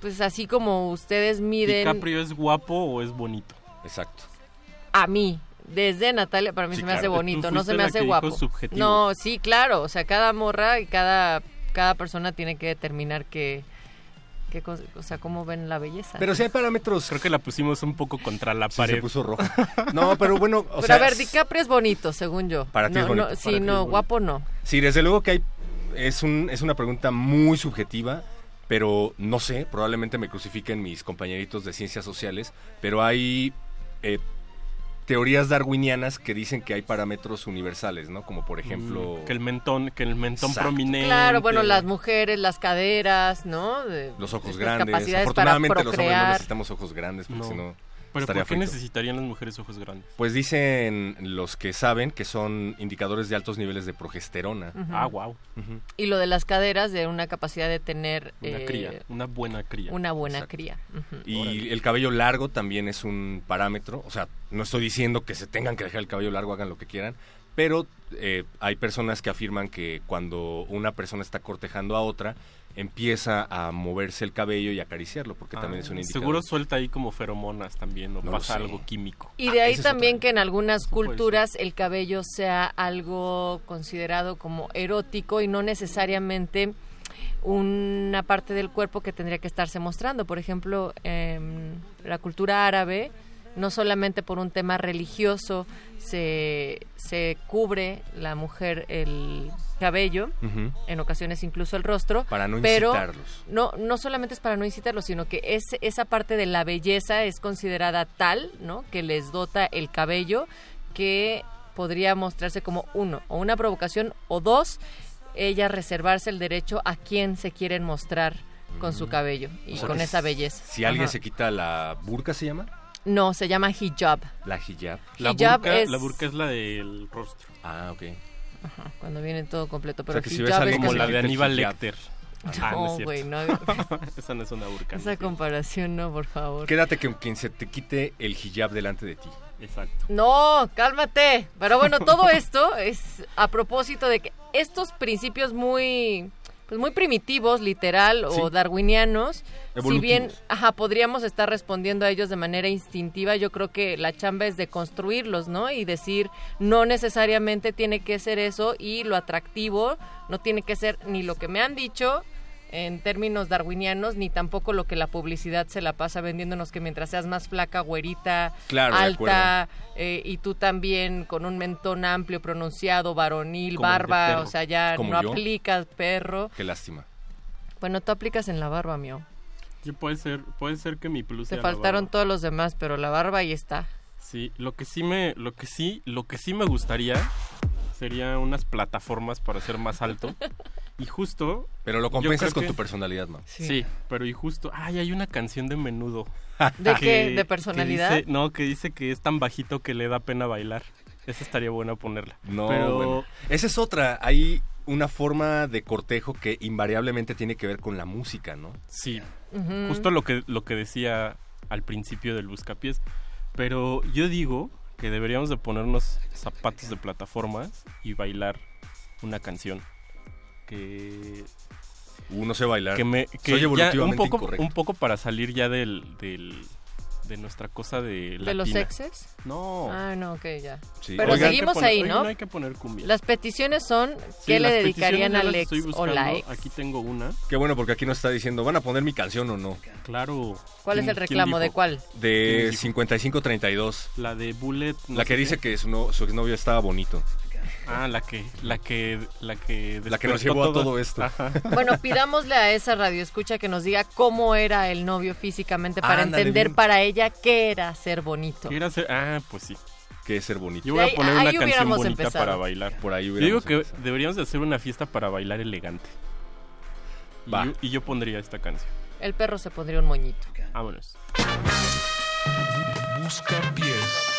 pues así como ustedes miden ¿DiCaprio es guapo o es bonito? Exacto. a mí. Desde Natalia para mí Sí, se me hace bonito, no se me la hace que guapo. subjetivo. No, sí, claro, o sea, cada morra y cada cada persona tiene que determinar qué qué o sea, cómo ven la belleza. Pero si hay parámetros... Creo que la pusimos un poco contra la Sí, pared. se puso roja. *laughs* No, pero bueno, o Pero sea... a ver, DiCaprio es bonito, según yo. Para ti no, es bonito, no, sí, ti no, bonito. guapo no. Sí, desde luego que hay... Es, un, es una pregunta muy subjetiva, pero no sé, probablemente me crucifiquen mis compañeritos de ciencias sociales, pero hay eh, teorías darwinianas que dicen que hay parámetros universales, ¿no? Como por ejemplo... Mm, que el mentón, que el mentón Exacto. prominente. Claro, bueno, las mujeres, las caderas, ¿no? De- Los ojos grandes. Afortunadamente para los hombres no necesitamos ojos grandes porque No. si no Pero estaría ¿por qué frito. necesitarían las mujeres ojos grandes? Pues dicen los que saben que son indicadores de altos niveles de progesterona. Ah, wow. Y lo de las caderas, de una capacidad de tener Una eh, cría, una buena cría. una buena Exacto. cría. Y el cabello largo también es un parámetro. O sea, no estoy diciendo que se tengan que dejar el cabello largo, hagan lo que quieran. Pero eh, hay personas que afirman que cuando una persona está cortejando a otra, empieza a moverse el cabello y acariciarlo, porque Ah, también es un indicador. Seguro suelta ahí como feromonas también, o No pasa algo químico. Y de ahí también otra. que en algunas culturas el cabello sea algo considerado como erótico y no necesariamente una parte del cuerpo que tendría que estarse mostrando. Por ejemplo, en la cultura árabe, no solamente por un tema religioso se, se cubre la mujer el cabello, en ocasiones incluso el rostro, Para no pero incitarlos. no no solamente es para no incitarlos, sino que es, esa parte de la belleza es considerada tal, ¿no? Que les dota el cabello que podría mostrarse como uno o una provocación o dos ella reservarse el derecho a quien se quieren mostrar con su cabello y O sea con esa belleza. Si alguien se quita la burka, ¿se llama? No, se llama hijab. La hijab. La Hijab burka, es- la burka es la del rostro. Ah, ok. Ajá, cuando viene todo completo, pero sea, que si ves hijab a es alguien Como la de Aníbal. Lecter. No, Ah, no güey, no. *laughs* Esa no es una burka. Esa comparación no, por favor. Quédate con quien se te quite el hijab delante de ti. Exacto. No, cálmate. Pero bueno, todo esto es a propósito de que estos principios muy pues muy primitivos, literal o darwinianos, si bien ajá, podríamos estar respondiendo a ellos de manera instintiva, yo creo que la chamba es de construirlos, ¿no? Y decir, no necesariamente tiene que ser eso y lo atractivo no tiene que ser ni lo que me han dicho en términos darwinianos, ni tampoco lo que la publicidad se la pasa vendiéndonos que mientras seas más flaca, güerita, Claro, alta, eh, y tú también con un mentón amplio, pronunciado, varonil, Como barba, perro. o sea, ya Como no yo. aplicas perro. Qué lástima. Bueno, tú aplicas en la barba, mío. Sí, puede ser, puede ser que mi plus Te sea la faltaron barba. todos los demás, pero la barba ahí está. Sí, lo que sí me, lo que sí, lo que sí me gustaría sería unas plataformas para ser más alto. *laughs* Y justo. Pero lo compensas con que- tu personalidad, man. Sí. pero y justo. Ay, hay una canción de menudo. ¿De que- qué? ¿De que personalidad? dice- no, que dice que es tan bajito que le da pena bailar. Esa estaría buena ponerla. No, pero bueno. Esa es otra. Hay una forma de cortejo que invariablemente tiene que ver con la música, ¿no? Sí, justo lo que, lo que decía al principio del buscapiés. Pero yo digo que deberíamos de ponernos zapatos de plataformas y bailar una canción que Uno sé bailar. que me Soy que ya evolutivamente un poco incorrecto. un poco para salir ya del, del de nuestra cosa de ¿De los exes? No. Ah, no, ok, ya. Sí. Pero Oigan, seguimos poner- ahí, ¿no? no hay que poner cumbia. Las peticiones son, Sí, ¿qué le dedicarían al ex o la ex? Aquí tengo una. Qué bueno, porque aquí nos está diciendo, ¿van a poner mi canción o no? Claro. ¿Cuál es ¿Quién- el reclamo? ¿De cuál? De ¿Quién dijo? 5532. La de Bullet. no La que qué. dice que su, no- su exnovio estaba bonito. Ah, la que, la que, la que, La que nos llevó a todo esto. Ajá. *laughs* Bueno, pidámosle a esa radio escucha que nos diga cómo era el novio físicamente para Ándale, entender bien. para ella qué era ser bonito. Quiere hacer, ah, pues sí. Que es ser bonito. Yo voy Ahí- a poner ahí una canción hubiéramos bonita empezado. para bailar. Por ahí Yo digo que empezado. deberíamos de hacer una fiesta para bailar elegante. Y Va. yo, y yo pondría esta canción. El perro se pondría un moñito. Vámonos. Busca pies.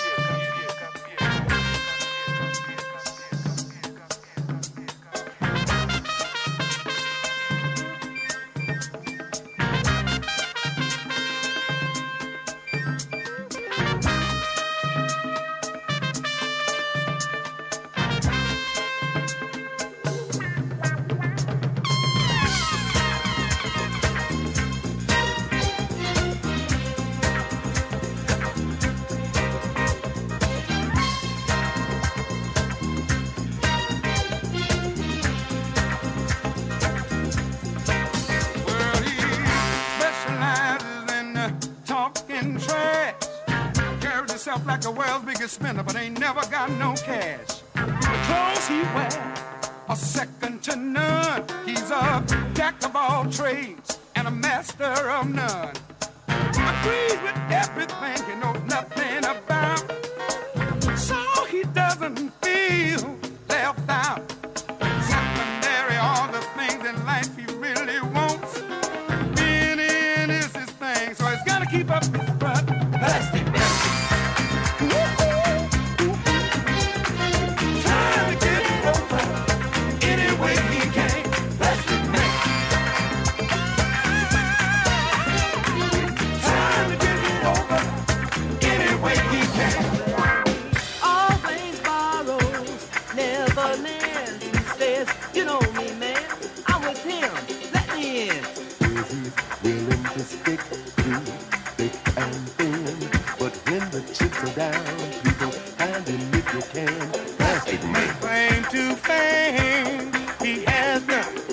Claim to fame, he has none.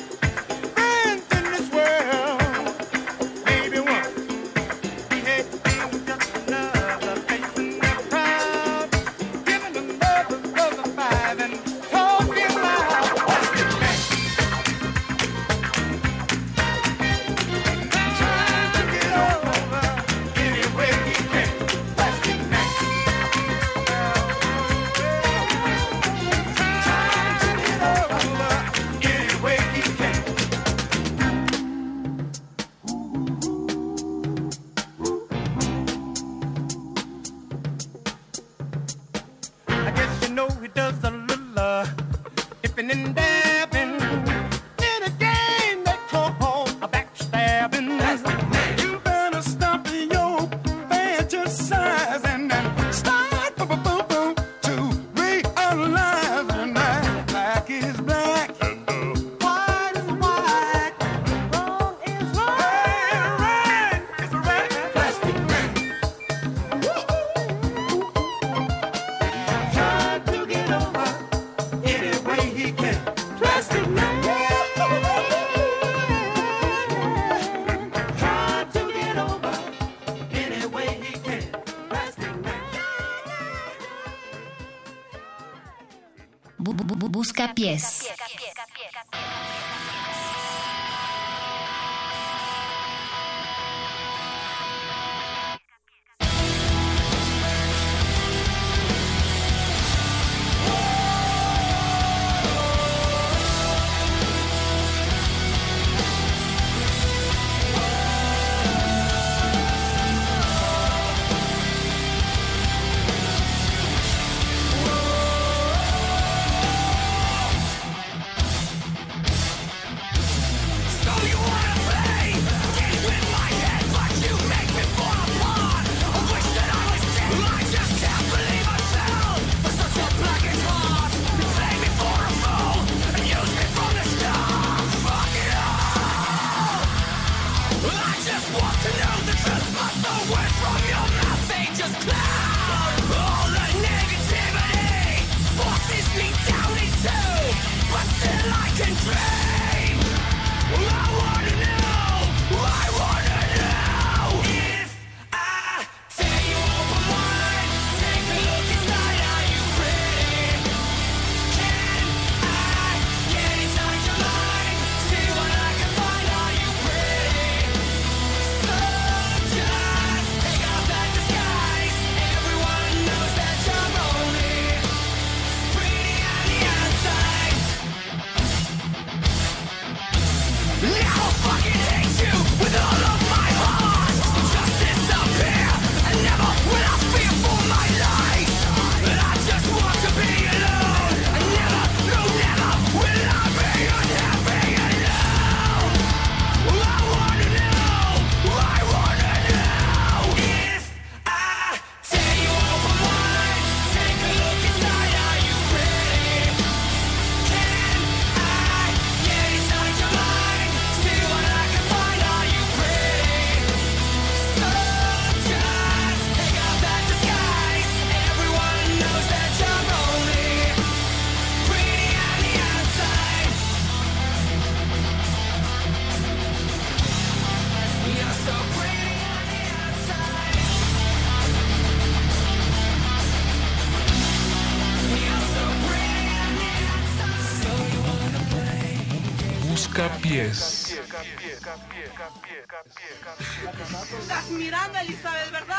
Estás mirando, Elizabeth, ¿verdad?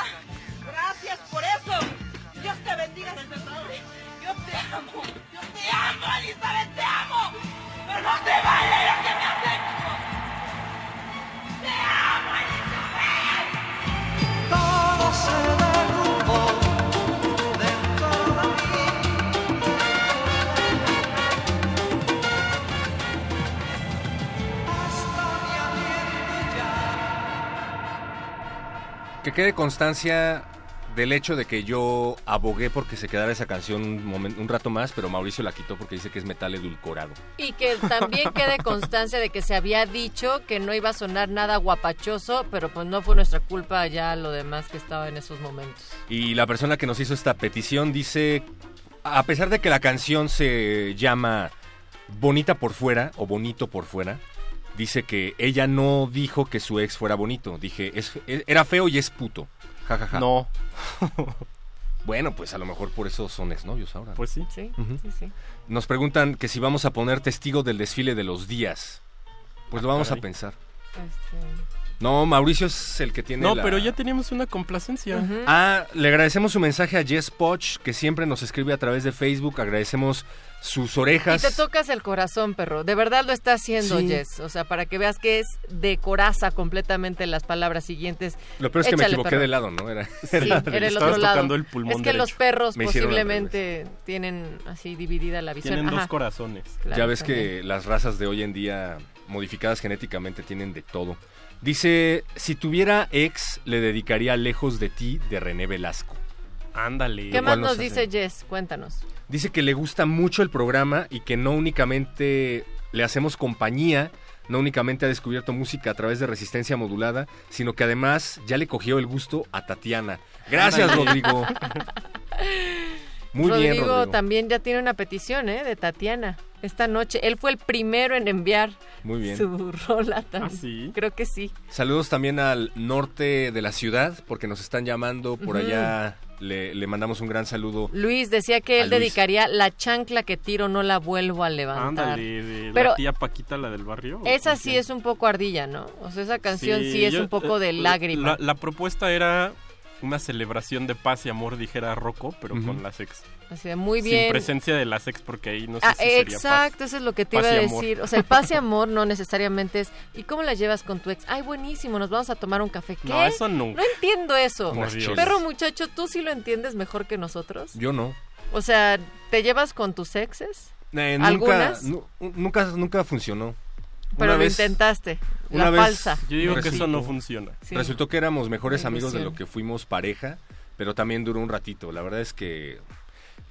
Quede constancia del hecho de que yo abogué porque se quedara esa canción un, rato más, pero Mauricio la quitó porque dice que es metal edulcorado. Y que también quede constancia de que se había dicho que no iba a sonar nada guapachoso, pero pues no fue nuestra culpa ya lo demás que estaba en esos momentos. Y la persona que nos hizo esta petición dice, a pesar de que la canción se llama Bonita por fuera o Bonito por fuera, dice que ella no dijo que su ex fuera bonito. Dije, es, e- era feo y es puto. Ja, ja, ja. No. *laughs* bueno, pues a lo mejor por eso son exnovios ahora. Pues sí. Sí, sí, sí. Nos preguntan que si vamos a poner testigo del desfile de los días. Pues lo vamos caray. a pensar. Este, No, Mauricio es el que tiene No, la- pero ya teníamos una complacencia. Ah, le agradecemos su mensaje a Jess Poch, que siempre nos escribe a través de Facebook. Agradecemos sus Y orejas. te tocas el corazón, perro. De verdad lo está haciendo, Sí. Jess. O sea, para que veas que es de coraza completamente las palabras siguientes. Lo peor es que me equivoqué perro. de lado, ¿no? Era, Sí, era el Estabas otro lado. tocando el pulmón es que los perros Me posiblemente tienen así dividida la visión. Tienen dos corazones. Claro, ya ves también. que las razas de hoy en día, modificadas genéticamente, tienen de todo. Dice, si tuviera ex, le dedicaría Lejos de ti de René Velasco. Ándale. ¿Qué más nos dice Jess? Cuéntanos. Dice que le gusta mucho el programa y que no únicamente le hacemos compañía, no únicamente ha descubierto música a través de resistencia modulada, sino que además ya le cogió el gusto a Tatiana. Gracias. Rodrigo. Muy Rodrigo, bien, Rodrigo. también ya tiene una petición, ¿eh? De Tatiana. Esta noche. Él fue el primero en enviar Muy bien. su rola también. ¿Ah, sí? Creo que sí. Saludos también al norte de la ciudad, porque nos están llamando por allá. Le, le mandamos un gran saludo. Luis decía que él Luis. dedicaría la chancla que tiro no la vuelvo a levantar. Ándale, de Pero la tía Paquita, la del barrio. esa ¿o sí es un poco ardilla, ¿no? O sea, esa canción sí, es yo- un poco de eh, lágrima. La, la propuesta era una celebración de paz y amor, dijera Rocco, pero con las ex. Así de muy Sin bien. presencia de las ex, porque ahí no sé Ah, si sería exacto, paz. eso es lo que te Paz iba a decir. O sea, el paz y *laughs* amor no necesariamente es. ¿Y cómo la llevas con tu ex? Ay, buenísimo, nos vamos a tomar un café. ¿Qué? No, eso nunca. No entiendo eso. Chelas. Perro muchacho, ¿tú sí lo entiendes mejor que nosotros? Yo no. O sea, ¿te llevas con tus exes? Eh, nunca, ¿Algunas? nu- nunca, nunca funcionó. Pero Una lo vez- intentaste. una La vez falsa. Yo digo que resultó- eso no funciona. Sí. Resultó que éramos mejores La amigos de lo que fuimos pareja, pero también duró un ratito. La verdad es que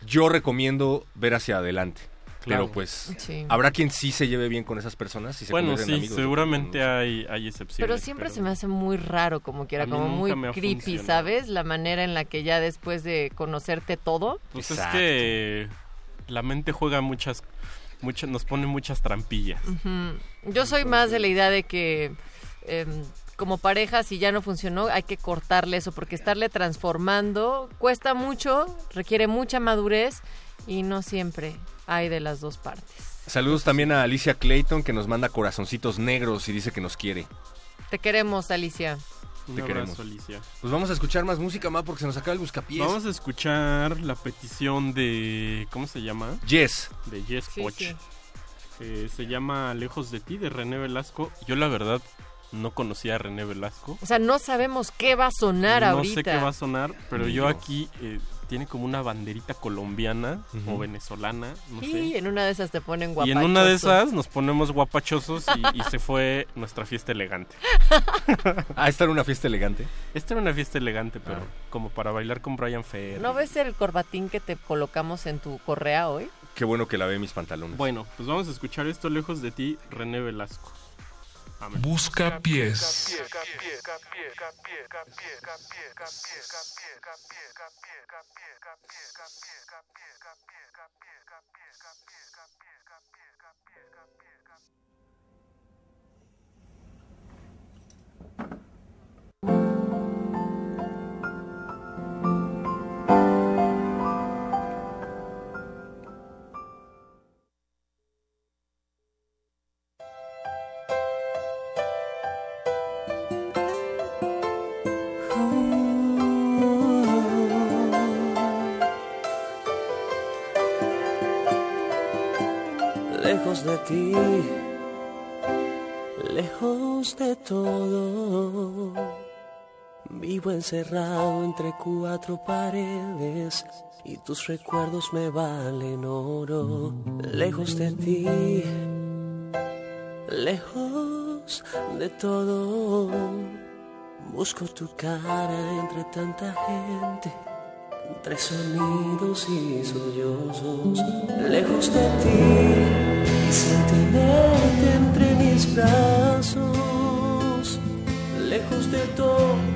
yo recomiendo ver hacia adelante. Claro. Pero pues Sí. habrá quien sí se lleve bien con esas personas y se Bueno, sí, amigos. seguramente hay, hay excepciones. Pero siempre se me hace muy raro, como quiera, como muy creepy, funcionado. ¿sabes? La manera en la que ya después de conocerte todo. Pues Exacto. es que la mente juega muchas, muchas, nos pone muchas trampillas. Yo soy más de la idea de que em, como pareja, si ya no funcionó, hay que cortarle eso, porque estarle transformando cuesta mucho, requiere mucha madurez y no siempre hay de las dos partes. Saludos también a Alicia Clayton que nos manda corazoncitos negros y dice que nos quiere. Te queremos, Alicia. Un Te abrazo, queremos. Alicia. Pues vamos a escuchar más música más porque se nos acaba el buscapiés. Vamos a escuchar la petición de. ¿Cómo se llama? Yes. De Yes Sí, Poch. sí. que se llama Lejos de ti, de René Velasco. Yo, la verdad, no conocía a René Velasco. O sea, no sabemos qué va a sonar no ahorita. sé qué va a sonar, pero yo. aquí eh, tiene como una banderita colombiana o venezolana, no Y sé. en una de esas te ponen Y guapachoso. en una de esas nos ponemos guapachosos y, y se fue nuestra fiesta elegante. *laughs* Ah, esta era una fiesta elegante. Esta era una fiesta elegante, pero Ah. como para bailar con Brian Ferry. ¿No ves el corbatín que te colocamos en tu correa hoy? Qué bueno que lavé mis pantalones. Bueno, pues vamos a escuchar esto lejos de ti, René Velasco. Busca pies. Vivo encerrado entre cuatro paredes y tus recuerdos me valen oro. Lejos de ti, lejos de todo. Busco tu cara entre tanta gente, entre sonidos y sollozos. Lejos de ti, sin tenerte entre mis brazos. Lejos de todo,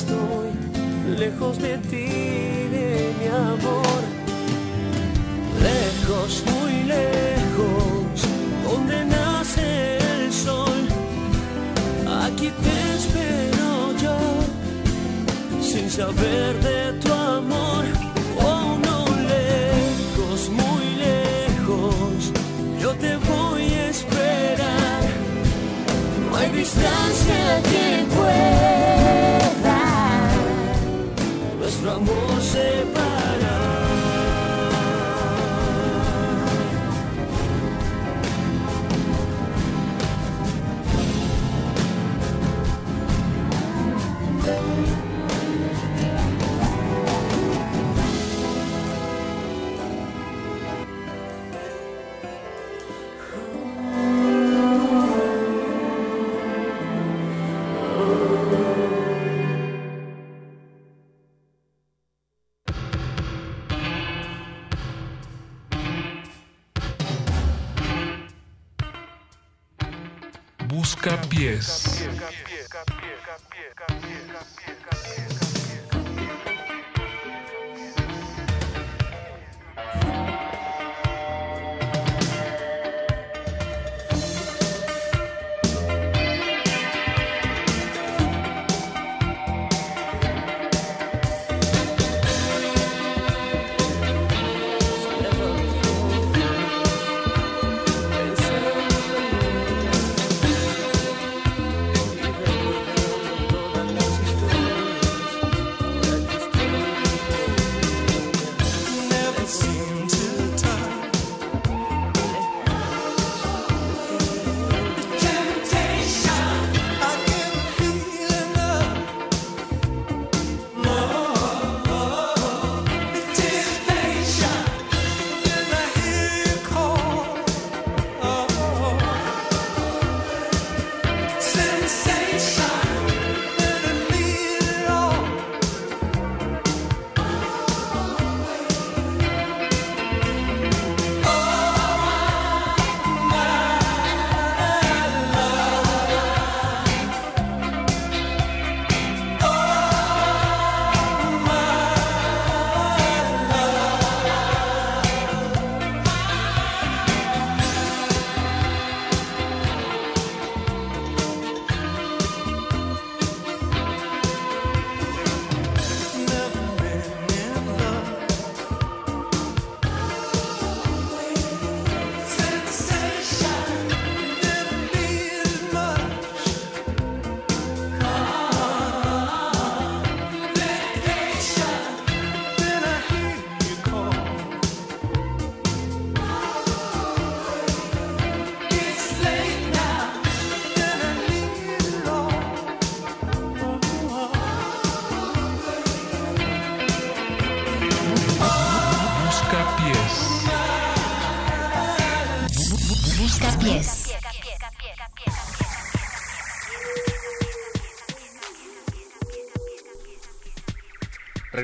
estoy. Lejos de ti, de mi amor. Lejos, muy lejos, donde nace el sol. Aquí te espero yo, sin saber de tu amor. Oh, no, lejos, muy lejos, yo te voy a esperar. No hay distancia que pueda nuestro amor separar. Busca pies.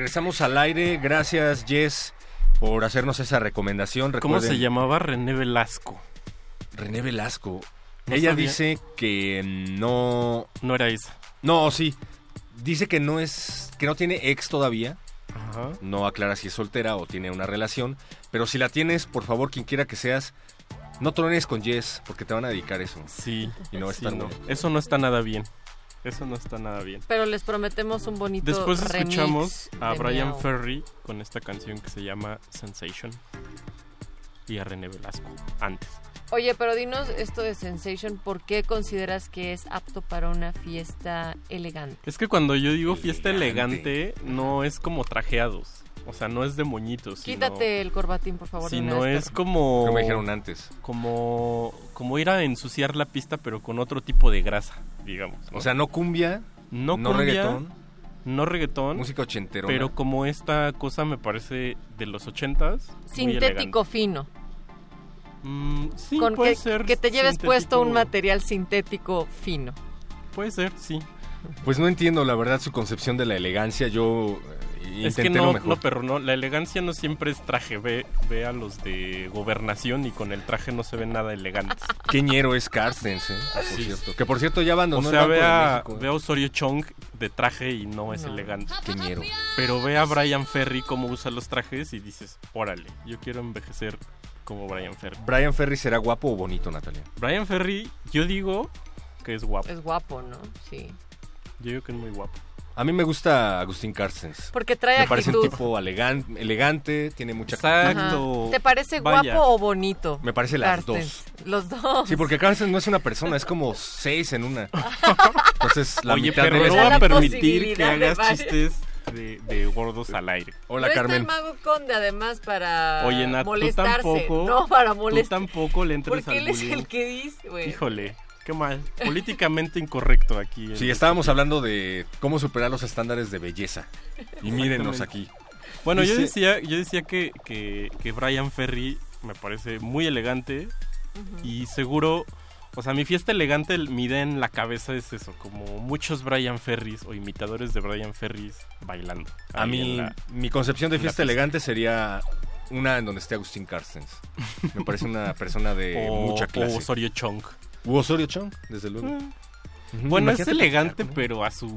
Regresamos al aire. Gracias, Jess, por hacernos esa recomendación. ¿Cómo se llamaba René Velasco? René Velasco. No Ella sabía. dice que no. No era esa. No, sí. Dice que no es. que no tiene ex todavía. Ajá. No aclara si es soltera o tiene una relación. Pero si la tienes, por favor, quien quiera que seas, no trones con Jess, porque te van a dedicar eso. Sí. Y no no. Eso no está nada bien. Eso no está nada bien. Pero les prometemos un bonito Después remix escuchamos a de Brian. Ferry con esta canción que se llama Sensation. Y a René Velasco antes. Oye, pero dinos esto de Sensation, ¿por qué consideras que es apto para una fiesta elegante? Es que cuando yo digo fiesta elegante, no es como trajeados. O sea, no es de moñitos. sino- Quítate el corbatín, por favor. de Si no es como... Que me dijeron antes. Como, como ir a ensuciar la pista, pero con otro tipo de grasa, digamos. O sea, no cumbia, no, no cumbia, reggaetón. No reggaetón. Música ochenterona. Pero como esta cosa me parece de los ochentas. muy Sintético fino. Mm, sí, Con puede que, ser que te lleves sintético. puesto un material sintético fino. Puede ser, sí. Pues no entiendo, la verdad, su concepción de la elegancia. Yo Es que no, mejor. no, pero no, la elegancia no siempre es traje. Ve, ve a los de gobernación y con el traje no se ven nada elegantes. *laughs* Qué ñero es Carstens, ¿eh? Por Sí. cierto. Que por cierto ya O abandonó sea, el ve de a, México, ¿eh? ve a Osorio Chong de traje y no es No. elegante. Qué ñero. Pero ve a Brian Ferry cómo usa los trajes y dices, órale, yo quiero envejecer como Brian Ferry. ¿Brian Ferry será guapo o bonito, Natalia? Brian Ferry, yo digo que es guapo. Es guapo, ¿no? Sí. Yo digo que es muy guapo. A mí me gusta Agustín Carstens. Porque trae Me parece un actitud. tipo elegan- elegante, tiene mucha Exacto. Ajá. ¿Te parece Vaya. guapo o bonito? Me parece las Carstens? dos. Los dos. Sí, porque Carstens no es una persona, es como seis en una. *laughs* Entonces, la Oye, mitad pero de no es- a permitir que hagas chistes de, de gordos al aire. Hola, no Carmen. está el mago conde, además, para Oye, Nat, tú molestarse. tampoco. No, para Tú molestar. tampoco le entres Porque al él es el que dice, güey. Híjole, qué mal. Políticamente incorrecto aquí. Sí, estábamos hablando de cómo superar los estándares de belleza. Y mírenos aquí. Bueno, yo decía, yo decía que, que, que Brian Ferry me parece muy elegante y seguro, o sea, mi fiesta elegante, el- mi idea en la cabeza es eso, como muchos Brian Ferrys o imitadores de Brian Ferrys bailando. A mí, la- mi concepción de fiesta elegante sería una en donde esté Agustín Carstens. Me parece una persona de *laughs* o, mucha o clase. Osorio Chong. U Osorio Chong, desde luego. Mm. Bueno, es elegante, tocar, ¿no? pero a su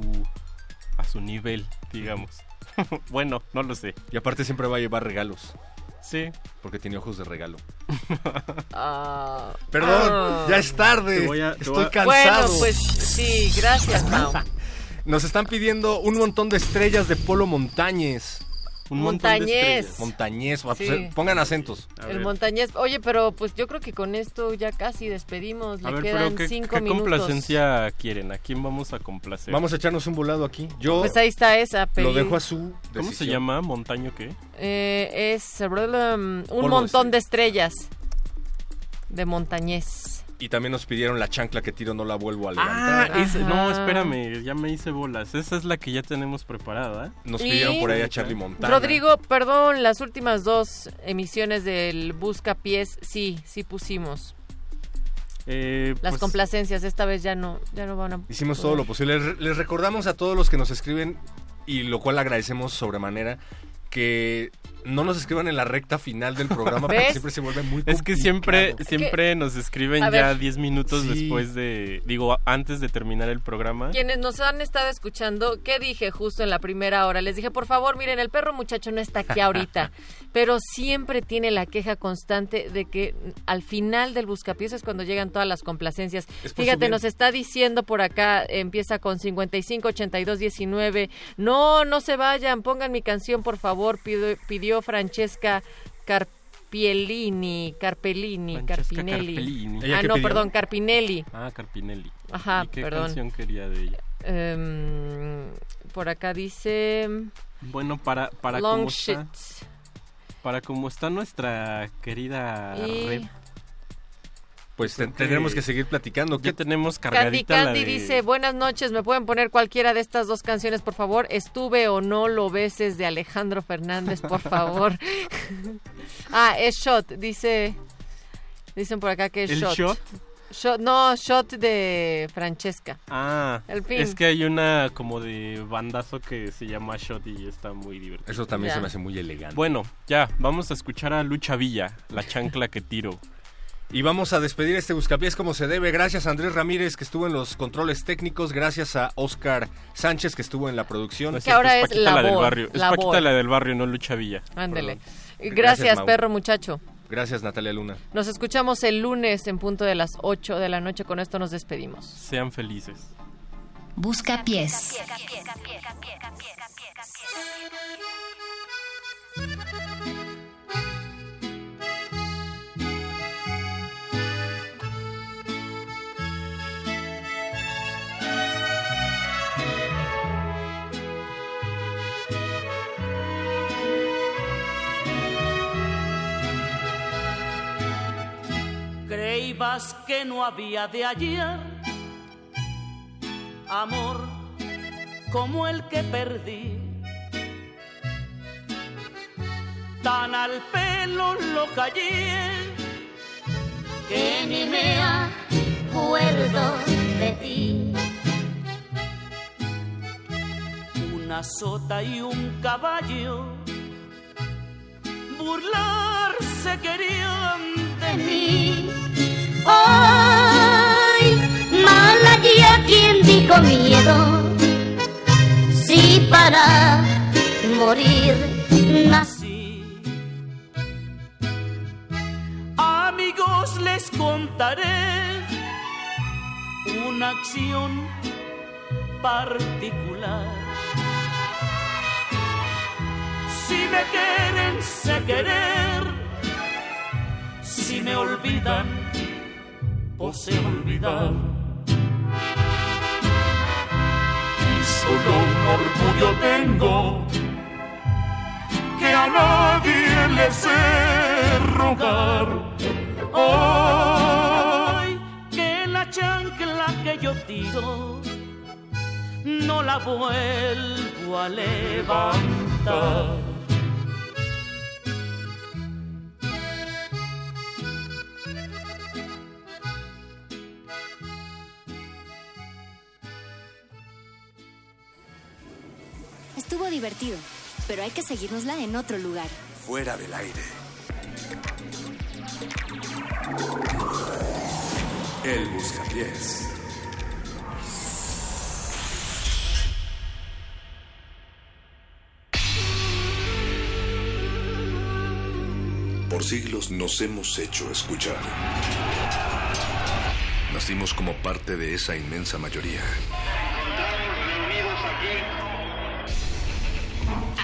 a su nivel, digamos. *laughs* bueno, no lo sé. Y aparte siempre va a llevar regalos. Sí. Porque tiene ojos de regalo. *laughs* Ah. Perdón, Ah. ya es tarde. A- Estoy a- cansado. Bueno, pues sí, gracias, Mau. Nos están pidiendo un montón de estrellas de Polo Montañez. Un montón de Montañés. estrellas. Sí. pues, eh, pongan acentos. A El ver. montañés. Oye, pero pues yo creo que con esto ya casi despedimos. A Le ver, quedan pero ¿qué, cinco qué minutos. complacencia quieren? ¿A quién vamos a complacer? Vamos a echarnos un volado aquí. Yo Pues ahí está esa. lo dejo a su ¿Cómo se llama? ¿Montaño qué? Eh, es um, un Polvo montón de estrellas. De montañés. Y también nos pidieron la chancla que tiro, no la vuelvo a Ah, levantar. no, espérame, ya me hice bolas. Esa es la que ya tenemos preparada. Nos Y- pidieron por ahí a Charlie Montana. Rodrigo, perdón, las últimas dos emisiones del Busca Pies, sí, sí pusimos. Eh, Las pues, complacencias, esta vez ya no, ya no van a... Hicimos todo lo posible. Les recordamos a todos los que nos escriben, y lo cual agradecemos sobremanera, que no nos escriban en la recta final del programa porque siempre se vuelve muy Es que siempre, complicado. siempre nos escriben A ya ver. 10 minutos Sí. después de, digo, antes de terminar el programa. Quienes nos han estado escuchando, ¿qué dije justo en la primera hora? Les dije, por favor, miren, el perro muchacho no está aquí ahorita, *laughs* pero siempre tiene la queja constante de que al final del buscapiés es cuando llegan todas las complacencias. Fíjate, nos está diciendo por acá, empieza con 55 82 19. No, no se vayan, pongan mi canción, por favor, pidió, pidió Francesca Carpiellini, Carpellini, Francesca Carpinelli. Carpellini. ¿Ella Ah, no, pidió? perdón, Carpinelli. Ah, Carpinelli. Ajá, ¿Y qué perdón. canción quería de ella? Em, por acá dice Bueno, para, para Long cómo Shit. está, para cómo está nuestra querida Y- Rep, Pues te- que tendremos que seguir platicando. ya ¿Qué tenemos Candy cargadita la Candy de... dice, buenas noches, ¿me pueden poner cualquiera de estas dos canciones, por favor? Estuve o no lo beses de Alejandro Fernández, por favor. *laughs* ah, es Shot, dice, dicen por acá que es ¿El Shot. shot? Shot, No, Shot de Francesca. Ah, El fin. es que hay una como de bandazo que se llama Shot y está muy divertido. Eso también Ya. se me hace muy elegante. Bueno, ya, vamos a escuchar a Lucha Villa, la chancla que tiro. Y vamos a despedir este Buscapiés como se debe. Gracias a Andrés Ramírez que estuvo en los controles técnicos. Gracias a Oscar Sánchez que estuvo en la producción. Que ahora es Paquita la del barrio. Es labor. Paquita la del barrio, no Lucha Villa. Ándele. Gracias, perro muchacho. Gracias Natalia Luna. Nos escuchamos el lunes en punto de las 8 de la noche. Con esto nos despedimos. Sean felices. Busca pies. Vivas que no había de ayer. Amor como el que perdí. Tan al pelo lo callé que ni me acuerdo de ti. Una sota y un caballo burlarse querían de mí. Ay, mala ya quien dijo miedo. Si para morir nací. Amigos, les contaré una acción particular. Si me quieren, sé querer. Si me olvidan, o sé olvidar. Y solo un orgullo tengo que a nadie le sé rogar. Hoy que la chancla que yo tiro no la vuelvo a levantar. Estuvo divertido, pero hay que seguirnosla en otro lugar. Fuera del aire. El Buscapiés. Por siglos nos hemos hecho escuchar. Nacimos como parte de esa inmensa mayoría.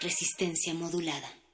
Resistencia modulada.